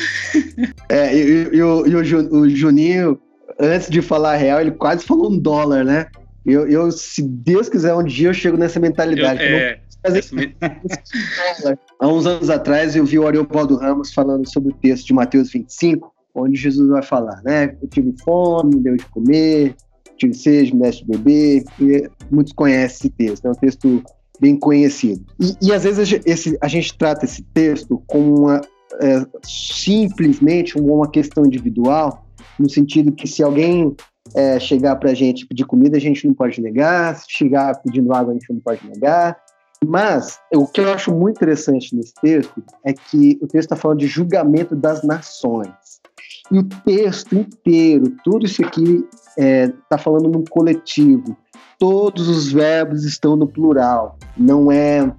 É, e, e, e, o, e o, Juninho, antes de falar real, ele quase falou um dólar, né? Eu, eu, se Deus quiser, um dia eu chego nessa mentalidade. Eu, é, Há uns anos atrás eu vi o Ariobaldo Ramos falando sobre o texto de Mateus 25, onde Jesus vai falar, né? Eu tive fome, me deu de comer, tive sede, me deste de beber. E muitos conhecem esse texto, é um texto bem conhecido. E, e às vezes esse, a gente trata esse texto como uma, é, simplesmente uma questão individual, no sentido que se alguém é, chegar para a gente pedir comida, a gente não pode negar, se chegar pedindo água, a gente não pode negar. Mas o que eu acho muito interessante nesse texto é que o texto está falando de julgamento das nações. E o texto inteiro, tudo isso aqui está é, tá falando num coletivo. Todos os verbos estão no plural. Não é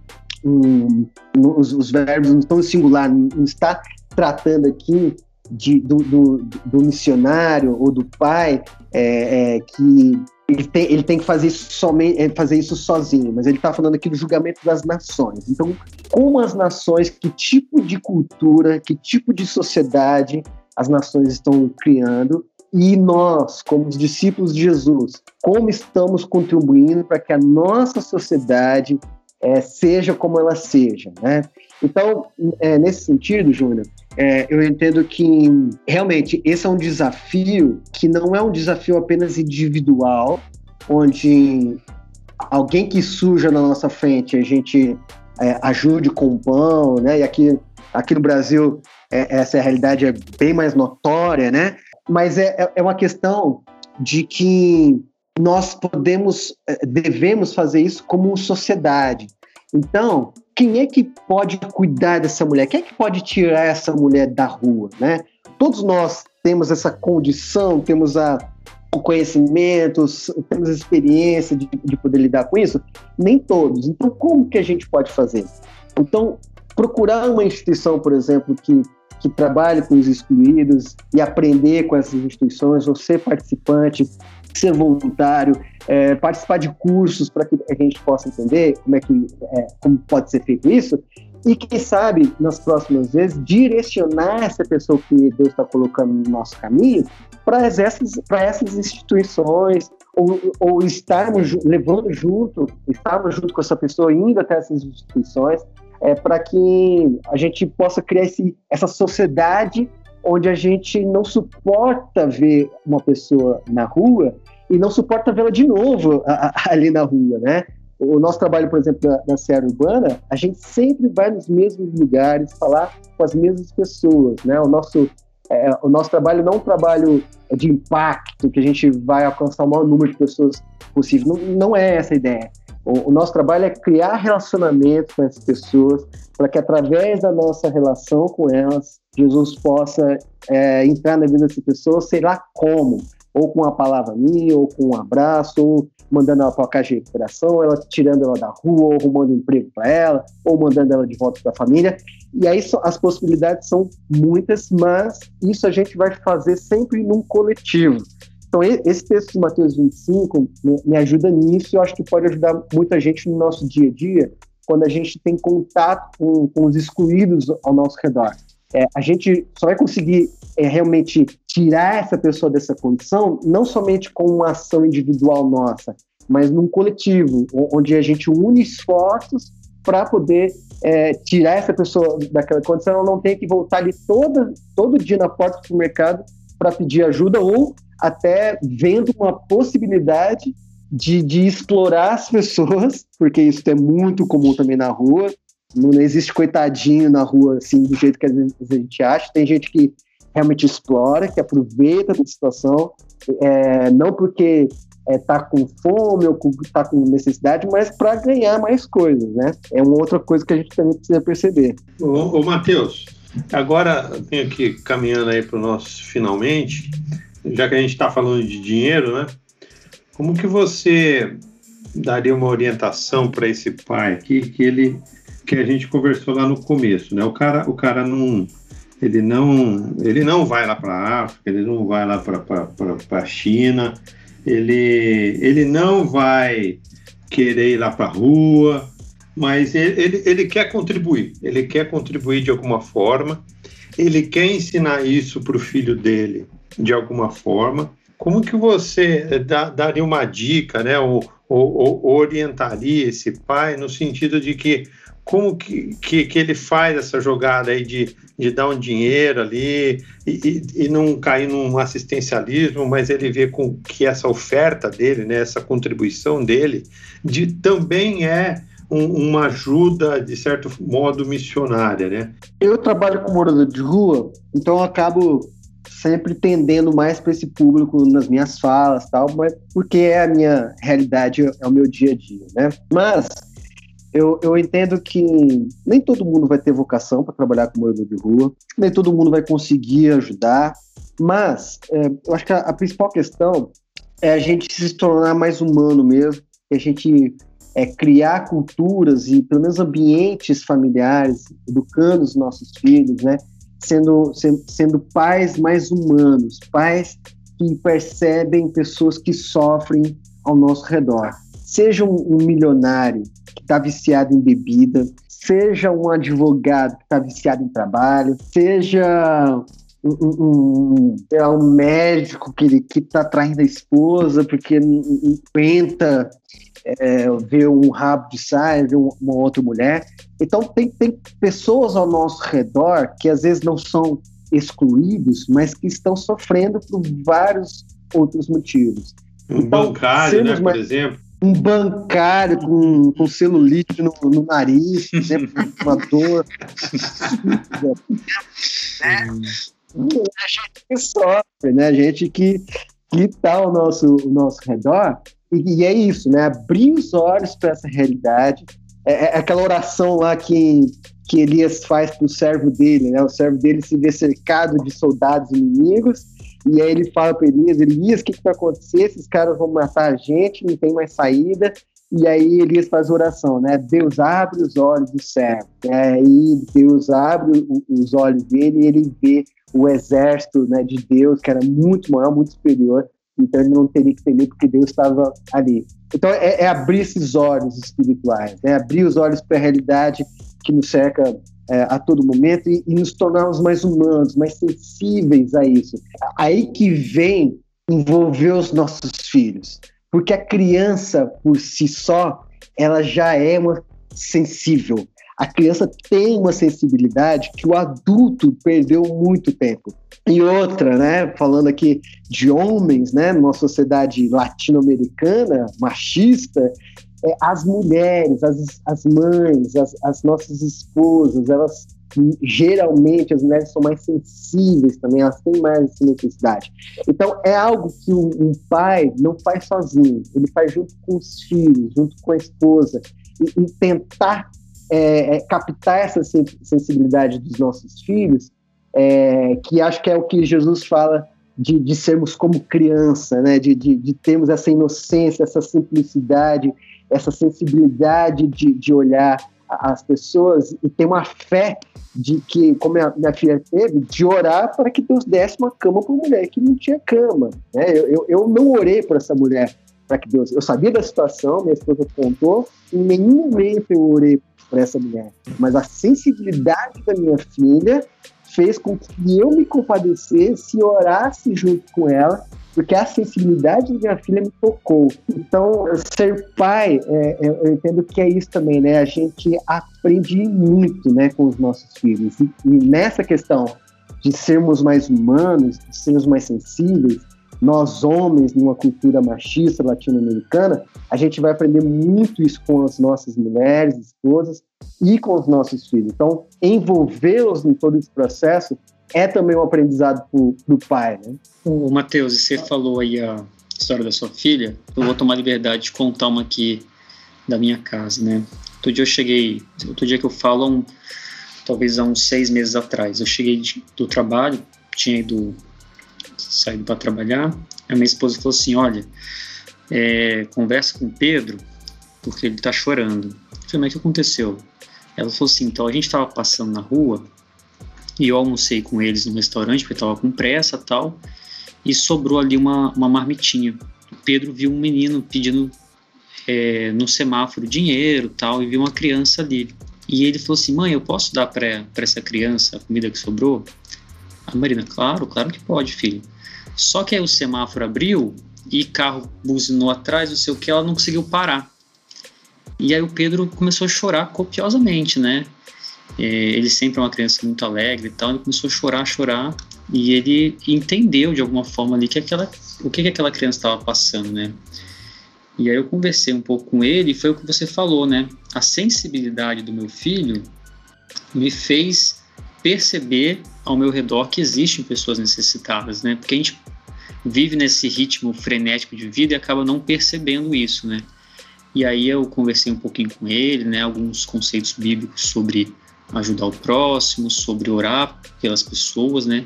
um, os, os, verbos não estão em singular. Não está tratando aqui de, do, do, do, missionário ou do pai é, é, que ele tem, ele tem que fazer isso somente é, fazer isso sozinho, mas ele está falando aqui do julgamento das nações. Então, como as nações, que tipo de cultura, que tipo de sociedade as nações estão criando e nós, como os discípulos de Jesus, como estamos contribuindo para que a nossa sociedade é, seja como ela seja, né? Então, é, nesse sentido, Júnior, é, eu entendo que realmente esse é um desafio que não é um desafio apenas individual, onde alguém que suja na nossa frente a gente é, ajude com o pão, né? E aqui, aqui no Brasil é, essa realidade é bem mais notória, né? Mas é, é, é uma questão de que nós podemos, é, devemos fazer isso como sociedade. Então, quem é que pode cuidar dessa mulher? Quem é que pode tirar essa mulher da rua, né? Todos nós temos essa condição, temos a, o conhecimento, temos a experiência de, de poder lidar com isso? Nem todos. Então, como que a gente pode fazer? Então, procurar uma instituição, por exemplo, que, que trabalhe com os excluídos e aprender com essas instituições, ou ser participante, ser voluntário, é, participar de cursos para que a gente possa entender como é que é, como pode ser feito isso e quem sabe nas próximas vezes direcionar essa pessoa que Deus está colocando no nosso caminho para essas para essas instituições ou, ou estarmos levando junto estarmos junto com essa pessoa indo até essas instituições é, para que a gente possa criar esse, essa sociedade onde a gente não suporta ver uma pessoa na rua e não suporta vê-la de novo a, a, ali na rua, né? O nosso trabalho, por exemplo, da, Serra Urbana, a gente sempre vai nos mesmos lugares falar com as mesmas pessoas, né? O nosso, é, o nosso trabalho não é um trabalho de impacto, que a gente vai alcançar o maior número de pessoas possível. Não, não é essa a ideia. O, o nosso trabalho é criar relacionamentos com essas pessoas, para que através da nossa relação com elas, Jesus possa é, entrar na vida dessa pessoa, sei lá como, ou com uma palavra minha, ou com um abraço, ou mandando ela para a caixa de recuperação, ela tirando ela da rua, ou arrumando um emprego para ela, ou mandando ela de volta para a família. E aí as possibilidades são muitas, mas isso a gente vai fazer sempre num coletivo. Então, esse texto de Mateus 25 me ajuda nisso e eu acho que pode ajudar muita gente no nosso dia a dia, quando a gente tem contato com, com os excluídos ao nosso redor. É, a gente só vai conseguir é, realmente tirar essa pessoa dessa condição, não somente com uma ação individual nossa, mas num coletivo, onde a gente une esforços para poder é, tirar essa pessoa daquela condição, ela não tem que voltar ali toda, todo dia na porta do mercado para pedir ajuda ou até vendo uma possibilidade de, de explorar as pessoas, porque isso é muito comum também na rua, não existe coitadinho na rua, assim, do jeito que a gente acha. Tem gente que realmente explora, que aproveita da situação, é, não porque é, tá com fome ou está com necessidade, mas para ganhar mais coisas, né? É uma outra coisa que a gente também precisa perceber.
Ô, ô Matheus, agora tenho aqui caminhando aí para o nosso finalmente, já que a gente está falando de dinheiro, né? Como que você daria uma orientação para esse pai aqui que ele que a gente conversou lá no começo, né? O cara, o cara não, ele não, ele não vai lá para a África, ele não vai lá para a China, ele, ele não vai querer ir lá para a rua, mas ele, ele, ele quer contribuir, ele quer contribuir de alguma forma, ele quer ensinar isso para o filho dele de alguma forma, como que você dá, daria uma dica, né, ou, ou, ou, orientaria esse pai no sentido de que como que, que, que ele faz essa jogada aí de, de dar um dinheiro ali e, e, e, não cair num assistencialismo, mas ele vê com que essa oferta dele, né, essa contribuição dele, de, também é um, uma ajuda, de certo modo, missionária, né?
Eu trabalho com morador de rua, então acabo sempre tendendo mais para esse público nas minhas falas, tal, mas porque é a minha realidade, é o meu dia a dia, né? Mas eu, eu entendo que nem todo mundo vai ter vocação para trabalhar com morador de rua, nem todo mundo vai conseguir ajudar, mas é, eu acho que a, a, principal questão é a gente se tornar mais humano mesmo, e a gente é, criar culturas e pelo menos ambientes familiares, educando os nossos filhos, né? Sendo, sendo, pais mais humanos, pais que percebem pessoas que sofrem ao nosso redor. Seja um, um milionário que está viciado em bebida, seja um advogado que está viciado em trabalho, seja um, um, um, um médico que está traindo a esposa porque aguenta é, ver um rabo de saia, ver uma outra mulher. Então, tem, tem pessoas ao nosso redor que às vezes não são excluídos, mas que estão sofrendo por vários outros motivos.
Um então, bancário, né, por mais... exemplo?
Um bancário com, com celulite no, no nariz, sempre uma dor. né? A gente que sofre, né? A gente que está ao nosso, ao nosso redor e, e, é isso, né? Abrir os olhos para essa realidade. É, é, aquela oração lá que, que Elias faz para o servo dele, né? O servo dele se vê cercado de soldados inimigos. E aí ele fala para Elias: Elias, o que, que vai acontecer? Esses caras vão matar a gente, não tem mais saída. E aí Elias faz oração, né? Deus abre os olhos do servo. E Deus abre os olhos dele e ele vê o exército né, de Deus, que era muito maior, muito superior, então ele não teria que temer porque Deus estava ali. Então é, é, abrir esses olhos espirituais, é abrir os olhos para a realidade que nos cerca é, a todo momento e, e, nos tornarmos mais humanos, mais sensíveis a isso. Aí que vem envolver os nossos filhos, porque a criança por si só ela já é uma sensível. A criança tem uma sensibilidade que o adulto perdeu muito tempo. E outra, né, falando aqui de homens, né, numa sociedade latino-americana, machista, é, as mulheres, as, as mães, as, as nossas esposas, elas geralmente as mulheres são mais sensíveis também, elas têm mais essa necessidade. Então é algo que um, um, pai não faz sozinho, ele faz junto com os filhos, junto com a esposa, e, e tentar é, é, captar essa sensibilidade dos nossos filhos, é, que acho que é o que Jesus fala de, de sermos como criança, né? de, de, de, termos essa inocência, essa simplicidade, essa sensibilidade de, de olhar as pessoas e ter uma fé de que, como a minha filha teve, de orar para que Deus desse uma cama para uma mulher que não tinha cama. Né? Eu, eu, eu não orei por essa mulher para que Deus. Eu sabia da situação, minha esposa contou, em nenhum momento eu orei para essa mulher. Mas a sensibilidade da minha filha fez com que eu me compadecesse e orasse junto com ela, porque a sensibilidade da minha filha me tocou. Então, ser pai, é, é, eu entendo que é isso também, né? A gente aprende muito, né, com os nossos filhos. E, e nessa questão de sermos mais humanos, de sermos mais sensíveis, nós homens, numa cultura machista latino-americana, a gente vai aprender muito isso com as nossas mulheres, esposas e com os nossos filhos. Então, envolvê-los em todo esse processo é também um aprendizado para o pai, né?
O Matheus, você falou aí a história da sua filha, eu vou tomar liberdade de contar uma aqui da minha casa, né? Outro dia eu cheguei, outro dia que eu falo, um, talvez há uns seis meses atrás, eu cheguei de, do trabalho, tinha ido saído para trabalhar. A minha esposa falou assim: Olha, é, conversa com o Pedro, porque ele está chorando. Eu falei: Mas o que aconteceu? Ela falou assim: Então a gente estava passando na rua e eu almocei com eles no restaurante, porque estava com pressa tal, e sobrou ali uma, uma marmitinha. O Pedro viu um menino pedindo é, no semáforo dinheiro tal, e viu uma criança ali. E ele falou assim: Mãe, eu posso dar para essa criança a comida que sobrou? A Marina, claro, claro que pode, filho. Só que aí o semáforo abriu e carro buzinou atrás, não sei o que, ela não conseguiu parar. E aí o Pedro começou a chorar copiosamente, né? É, ele sempre é uma criança muito alegre e tal, ele começou a chorar, chorar, e ele entendeu de alguma forma ali que aquela, o que, que aquela criança estava passando, né? E aí eu conversei um pouco com ele e foi o que você falou, né? A sensibilidade do meu filho me fez perceber ao meu redor que existem pessoas necessitadas, né? Porque a gente vive nesse ritmo frenético de vida e acaba não percebendo isso, né? E aí eu conversei um pouquinho com ele, né? Alguns conceitos bíblicos sobre ajudar o próximo, sobre orar pelas pessoas, né?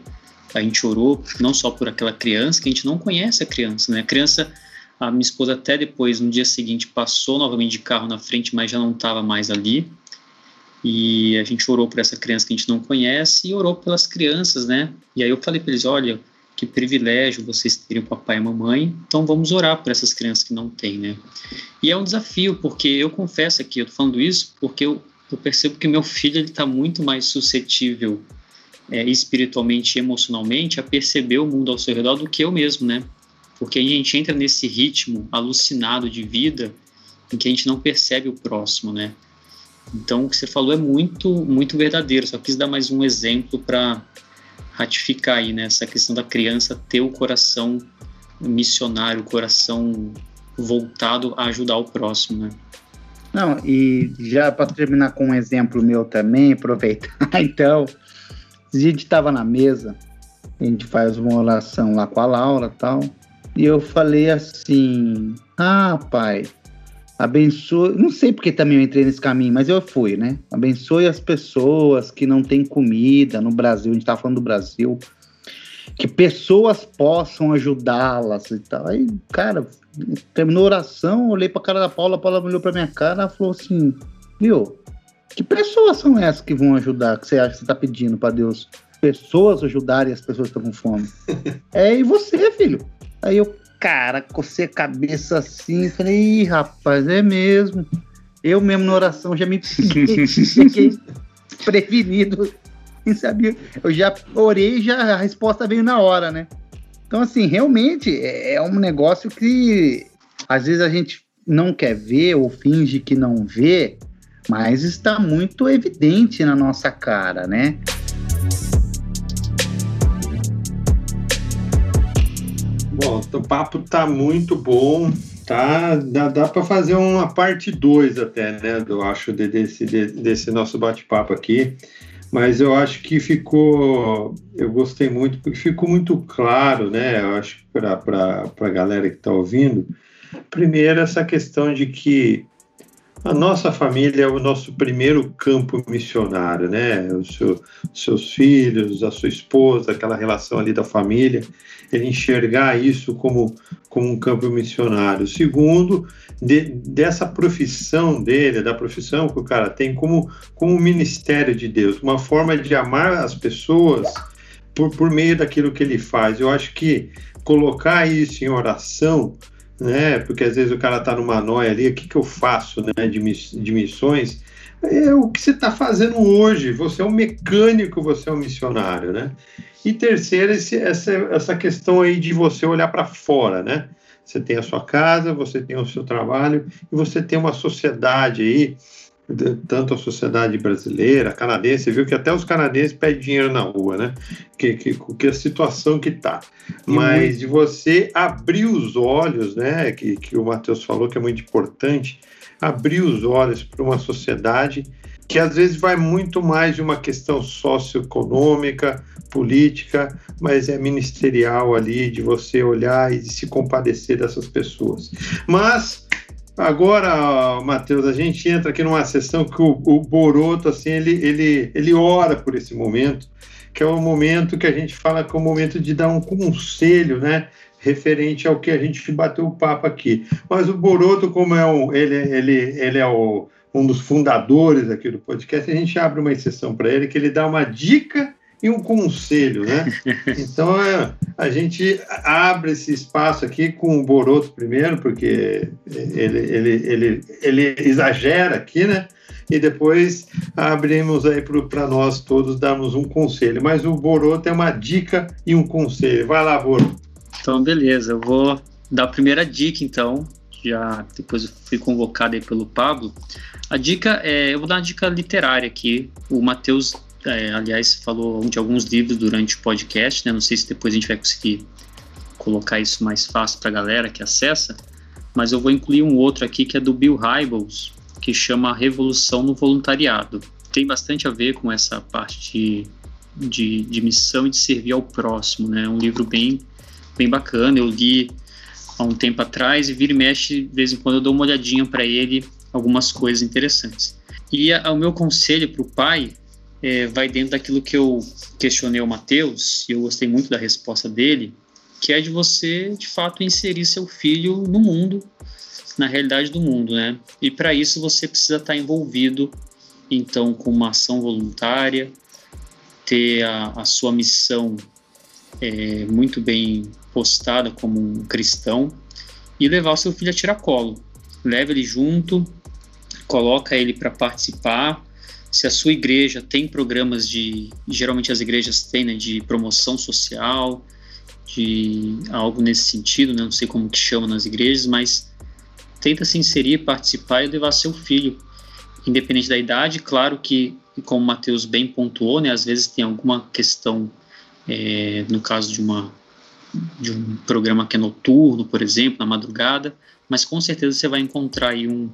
A gente orou não só por aquela criança, que a gente não conhece a criança, né? A criança, a minha esposa até depois, no dia seguinte, passou novamente de carro na frente, mas já não estava mais ali. E a gente orou por essa criança que a gente não conhece e orou pelas crianças, né? E aí eu falei para eles, olha, que privilégio vocês terem o papai e a mamãe, então vamos orar por essas crianças que não têm, né? E é um desafio, porque eu confesso aqui, eu tô falando isso porque eu, eu percebo que meu filho ele está muito mais suscetível é, espiritualmente e emocionalmente a perceber o mundo ao seu redor do que eu mesmo, né? Porque a gente entra nesse ritmo alucinado de vida em que a gente não percebe o próximo, né? Então, o que você falou é muito, muito verdadeiro. Só quis dar mais um exemplo para ratificar aí né, essa questão da criança ter o coração missionário, o coração voltado a ajudar o próximo, né?
Não, e já para terminar com um exemplo meu também, aproveitar, então, a gente estava na mesa, a gente faz uma oração lá com a Laura tal, e eu falei assim, ah, pai, abençoe, não sei porque também eu entrei nesse caminho, mas eu fui, né? Abençoe as pessoas que não têm comida no Brasil, a gente tá falando do Brasil, que pessoas possam ajudá-las e tal. Aí, cara, terminou a oração, olhei pra cara da Paula, a Paula olhou pra minha cara e falou assim, viu, que pessoas são essas que vão ajudar, que você acha que você tá pedindo para Deus? Pessoas ajudarem as pessoas que estão com fome. é, e você, filho? Aí eu, cara, cocei a cabeça assim, falei, Ih, rapaz, é mesmo. Eu mesmo na oração já me fiquei prevenido. sabia. Eu já orei e já a resposta veio na hora, né? Então, assim, realmente é, é um negócio que às vezes a gente não quer ver ou finge que não vê, mas está muito evidente na nossa cara, né?
Bom, o papo tá muito bom, tá? Dá, dá para fazer uma parte 2 até, né? Eu acho de, desse, de, desse nosso bate-papo aqui. Mas eu acho que ficou. Eu gostei muito, porque ficou muito claro, né? Eu acho para a galera que está ouvindo. Primeiro, essa questão de que a nossa família é o nosso primeiro campo missionário, né? Os seu, seus filhos, a sua esposa, aquela relação ali da família, ele enxergar isso como, como um campo missionário. Segundo, de, dessa profissão dele, da profissão que o cara tem, como, como ministério de Deus, uma forma de amar as pessoas por, por meio daquilo que ele faz. Eu acho que colocar isso em oração né? Porque às vezes o cara tá numa noia ali, o que, que eu faço, né? De, de missões. É o que você está fazendo hoje. Você é um mecânico, você é um missionário, né? E terceiro, esse, essa, essa questão aí de você olhar para fora, né? Você tem a sua casa, você tem o seu trabalho e você tem uma sociedade aí tanto a sociedade brasileira, canadense, viu que até os canadenses pedem dinheiro na rua, né? Que, que, que a situação que tá. Mas de você abrir os olhos, né? Que, que o Matheus falou que é muito importante, abrir os olhos para uma sociedade que às vezes vai muito mais de uma questão socioeconômica, política, mas é ministerial ali, de você olhar e de se compadecer dessas pessoas. Mas Agora, Matheus, a gente entra aqui numa sessão que o, o Boroto, assim, ele, ele, ele ora por esse momento, que é o momento que a gente fala que é o momento de dar um conselho, né? Referente ao que a gente bateu o papo aqui. Mas o Boroto, como é um, ele, ele, ele é o, um dos fundadores aqui do podcast, a gente abre uma exceção para ele, que ele dá uma dica e um conselho, né? Então é, a gente abre esse espaço aqui com o Boroto primeiro, porque ele, ele, ele, ele exagera aqui, né? E depois abrimos aí para nós todos darmos um conselho. Mas o Boroto é uma dica e um conselho. Vai lá, Boroto.
Então, beleza, eu vou dar a primeira dica, então. Já depois eu fui convocado aí pelo Pablo. A dica é, eu vou dar uma dica literária aqui. O Matheus, é, aliás, falou de alguns livros durante o podcast, né? Não sei se depois a gente vai conseguir colocar isso mais fácil para a galera que acessa, mas eu vou incluir um outro aqui que é do Bill Hybels, que chama Revolução no Voluntariado. Tem bastante a ver com essa parte de, de, de missão e de servir ao próximo, né? É um livro bem, bem bacana. Eu li há um tempo atrás e vira e mexe, de vez em quando eu dou uma olhadinha para ele, algumas coisas interessantes. E a, o meu conselho para o pai é, vai dentro daquilo que eu questionei o Matheus, e eu gostei muito da resposta dele, que é de você, de fato, inserir seu filho no mundo, na realidade do mundo, né? E para isso você precisa estar envolvido, então, com uma ação voluntária, ter a, a sua missão é, muito bem postada como um cristão e levar o seu filho a tiracolo. Leva ele junto, coloca ele para participar. Se a sua igreja tem programas de, geralmente as igrejas têm, né, de promoção social, de algo nesse sentido, né, não sei como que chama nas igrejas, mas tenta se inserir, participar e levar seu filho, independente da idade. Claro que, como o Matheus bem pontuou, né, às vezes tem alguma questão, é, no caso de uma de um programa que é noturno, por exemplo, na madrugada, mas com certeza você vai encontrar aí um,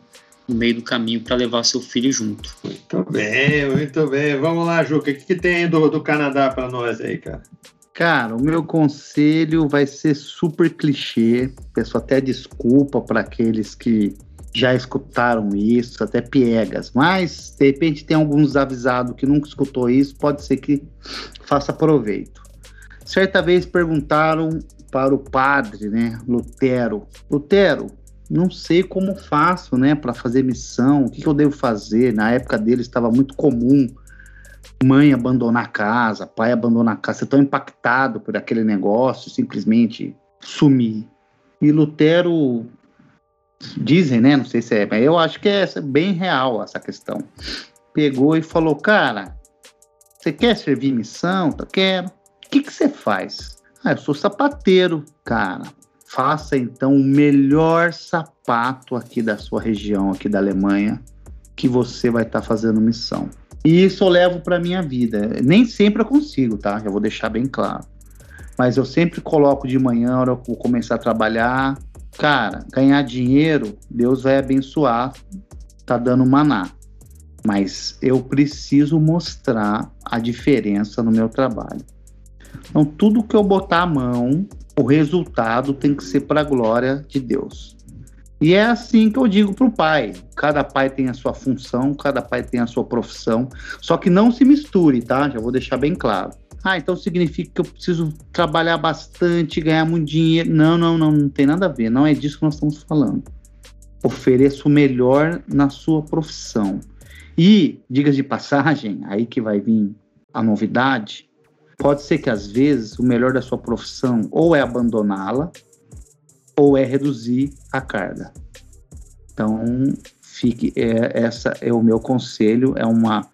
um meio do caminho para levar seu filho junto.
Muito bem, muito bem. Vamos lá, Juca, o que, que tem do, do Canadá para nós aí, cara?
Cara, o meu conselho vai ser super clichê. Peço até desculpa para aqueles que já escutaram isso, até piegas, mas de repente tem alguns avisados que nunca escutou isso, pode ser que faça proveito. Certa vez perguntaram para o padre, né, Lutero, Lutero, não sei como faço, né, para fazer missão, o que, que eu devo fazer? Na época dele estava muito comum mãe abandonar a casa, pai abandonar a casa, ser tão impactado por aquele negócio, simplesmente sumir. E Lutero dizem, né? Não sei se é, mas eu acho que é bem real essa questão. Pegou e falou, cara, você quer servir missão? Quero. O que, que você faz? Ah, eu sou sapateiro, cara. Faça então o melhor sapato aqui da sua região, aqui da Alemanha, que você vai estar tá fazendo missão. E isso eu levo para minha vida. Nem sempre eu consigo, tá? Já vou deixar bem claro. Mas eu sempre coloco de manhã, hora que eu começar a trabalhar. Cara, ganhar dinheiro, Deus vai abençoar, tá dando maná. Mas eu preciso mostrar a diferença no meu trabalho. Então, tudo que eu botar a mão, o resultado tem que ser para a glória de Deus. E é assim que eu digo para o pai. Cada pai tem a sua função, cada pai tem a sua profissão. Só que não se misture, tá? Já vou deixar bem claro. Ah, então significa que eu preciso trabalhar bastante, ganhar muito dinheiro. Não, não, não, não tem nada a ver. Não é disso que nós estamos falando. Ofereça o melhor na sua profissão. E, digas de passagem, aí que vai vir a novidade, Pode ser que às vezes o melhor da sua profissão ou é abandoná-la ou é reduzir a carga. Então, fique é, essa é o meu conselho, é uma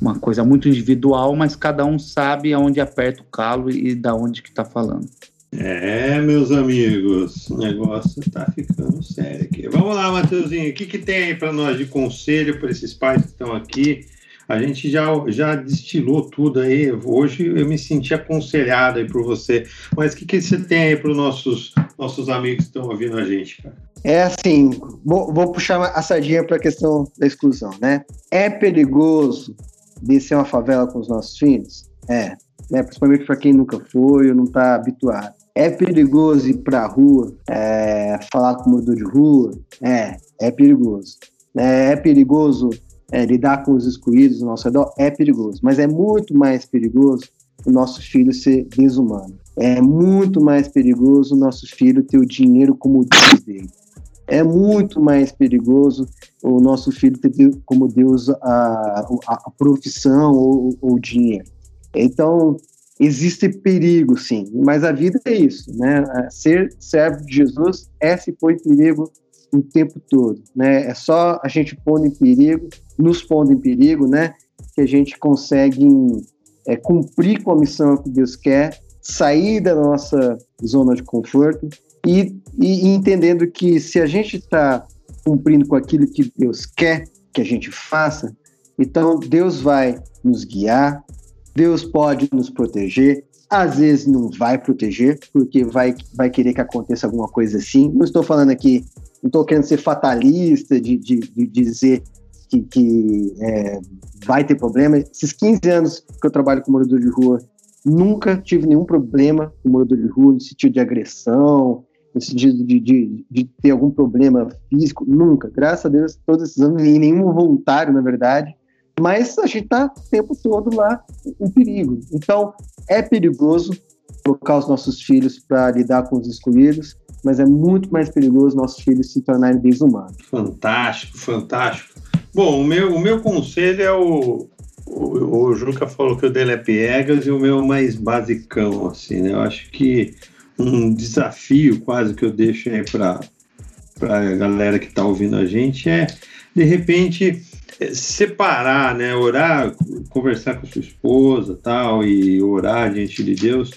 uma coisa muito individual, mas cada um sabe aonde aperta o calo e da onde que está falando.
É, meus amigos, o negócio está ficando sério aqui. Vamos lá, Matheusinho, o que, que tem aí para nós de conselho para esses pais que estão aqui? A gente já, já destilou tudo aí. Hoje eu me senti aconselhado aí por você. Mas o que, que você tem aí para os nossos, nossos amigos que estão ouvindo a gente, cara?
É assim, vou, vou puxar a sardinha para a questão da exclusão, né? É perigoso descer uma favela com os nossos filhos? É, né? principalmente para quem nunca foi ou não está habituado. É perigoso ir para a rua, é, falar com o morador de rua? É, é perigoso. É, é perigoso é, lidar com os excluídos ao nosso redor é perigoso, mas é muito mais perigoso o nosso filho ser desumano. É muito mais perigoso o nosso filho ter o dinheiro como Deus dele. É muito mais perigoso o nosso filho ter como Deus a, a, a profissão ou, o dinheiro. Então, existe perigo, sim, mas a vida é isso, né? Ser servo de Jesus é se pôr em perigo o tempo todo, né? É só a gente pondo em perigo, nos pondo em perigo, né? Que a gente consegue é, cumprir com a missão que Deus quer sair da nossa zona de conforto e, e entendendo que se a gente está cumprindo com aquilo que Deus quer que a gente faça, então Deus vai nos guiar, Deus pode nos proteger, às vezes não vai proteger, porque vai, vai querer que aconteça alguma coisa assim. Não estou falando aqui, não estou querendo ser fatalista de, de, de dizer que, que é, vai ter problema. Esses 15 anos que eu trabalho com morador de rua, nunca tive nenhum problema com morador de rua, no sentido de agressão, no sentido de, de, de, ter algum problema físico, nunca. Graças a Deus, todos esses anos, e nenhum voluntário, na verdade. Mas a gente está o tempo todo lá em perigo. Então, é perigoso colocar os nossos filhos para lidar com os excluídos, mas é muito mais perigoso nossos filhos se tornarem desumanos.
Fantástico, fantástico. Bom, o meu, o meu conselho é o, o, o Juca falou que o dele é piegas e o meu mais basicão, assim, né? Eu acho que um desafio quase que eu deixo aí para a galera que está ouvindo a gente é, de repente, é, separar, né? Orar, conversar com sua esposa tal, e orar diante de Deus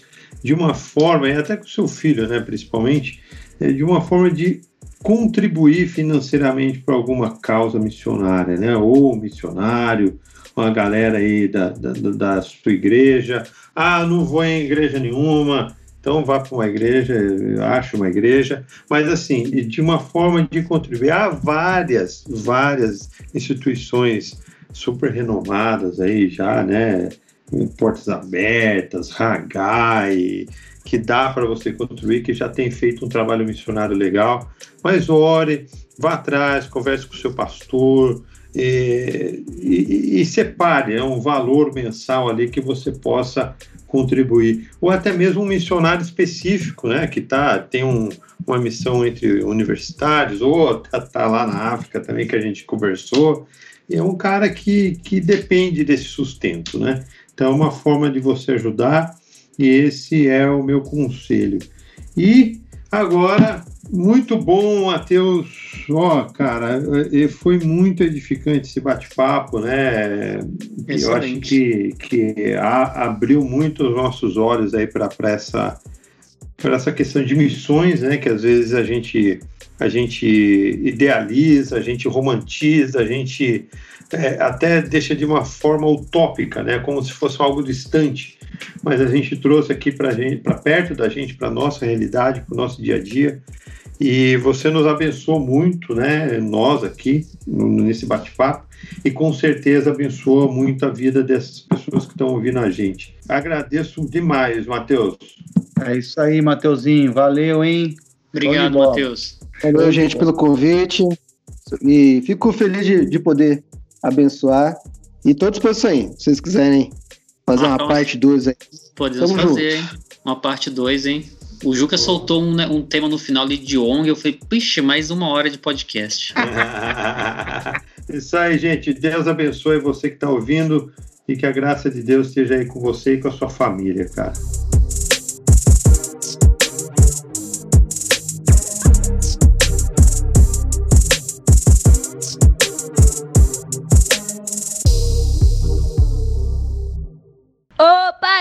de uma forma, e até com seu filho, né, principalmente, é, de uma forma de contribuir financeiramente para alguma causa missionária, né? Ou missionário, uma galera aí da, da, da sua igreja. Ah, não vou em igreja nenhuma, então vá para uma igreja, ache uma igreja, mas assim, de uma forma de contribuir. Há várias, várias instituições super renomadas aí já, né? Portas Abertas, Ragai, que dá para você contribuir, que já tem feito um trabalho missionário legal. Mas ore, vá atrás, converse com o seu pastor, e, e, e, separe é um valor mensal ali que você possa contribuir ou até mesmo um missionário específico, né, que tá tem um, uma missão entre universitários ou tá, tá, lá na África também que a gente conversou é um cara que, que depende desse sustento, né? Então é uma forma de você ajudar esse é o meu conselho. E agora muito bom, Matheus. Ó, oh, cara, foi muito edificante esse bate-papo, né? Excelente. Eu acho que, que a, abriu muito os nossos olhos aí para essa, essa questão de missões, né? Que às vezes a gente, a gente idealiza, a gente romantiza, a gente é, até deixa de uma forma utópica, né? Como se fosse algo distante. Mas a gente trouxe aqui para perto da gente, para nossa realidade, para o nosso dia a dia. E você nos abençoou muito, né? Nós aqui, nesse bate-papo, e com certeza abençoa muito a vida dessas pessoas que estão ouvindo a gente. Agradeço demais, Matheus.
É isso aí, Mateuzinho. Valeu, hein?
Obrigado, Matheus.
Valeu, gente, pelo convite. E fico feliz de, de poder abençoar. E estou à disposição aí, se vocês quiserem fazer ah, uma então, parte 2 aí.
Podemos Tamo fazer, junto. hein? Uma parte 2, hein? O Juca soltou um, né, um, tema no final de ONG, eu falei, pixe, mais uma hora de podcast.
Isso aí, gente. Deus abençoe você que está ouvindo e que a graça de Deus esteja aí com você e com a sua família, cara.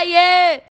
yeah.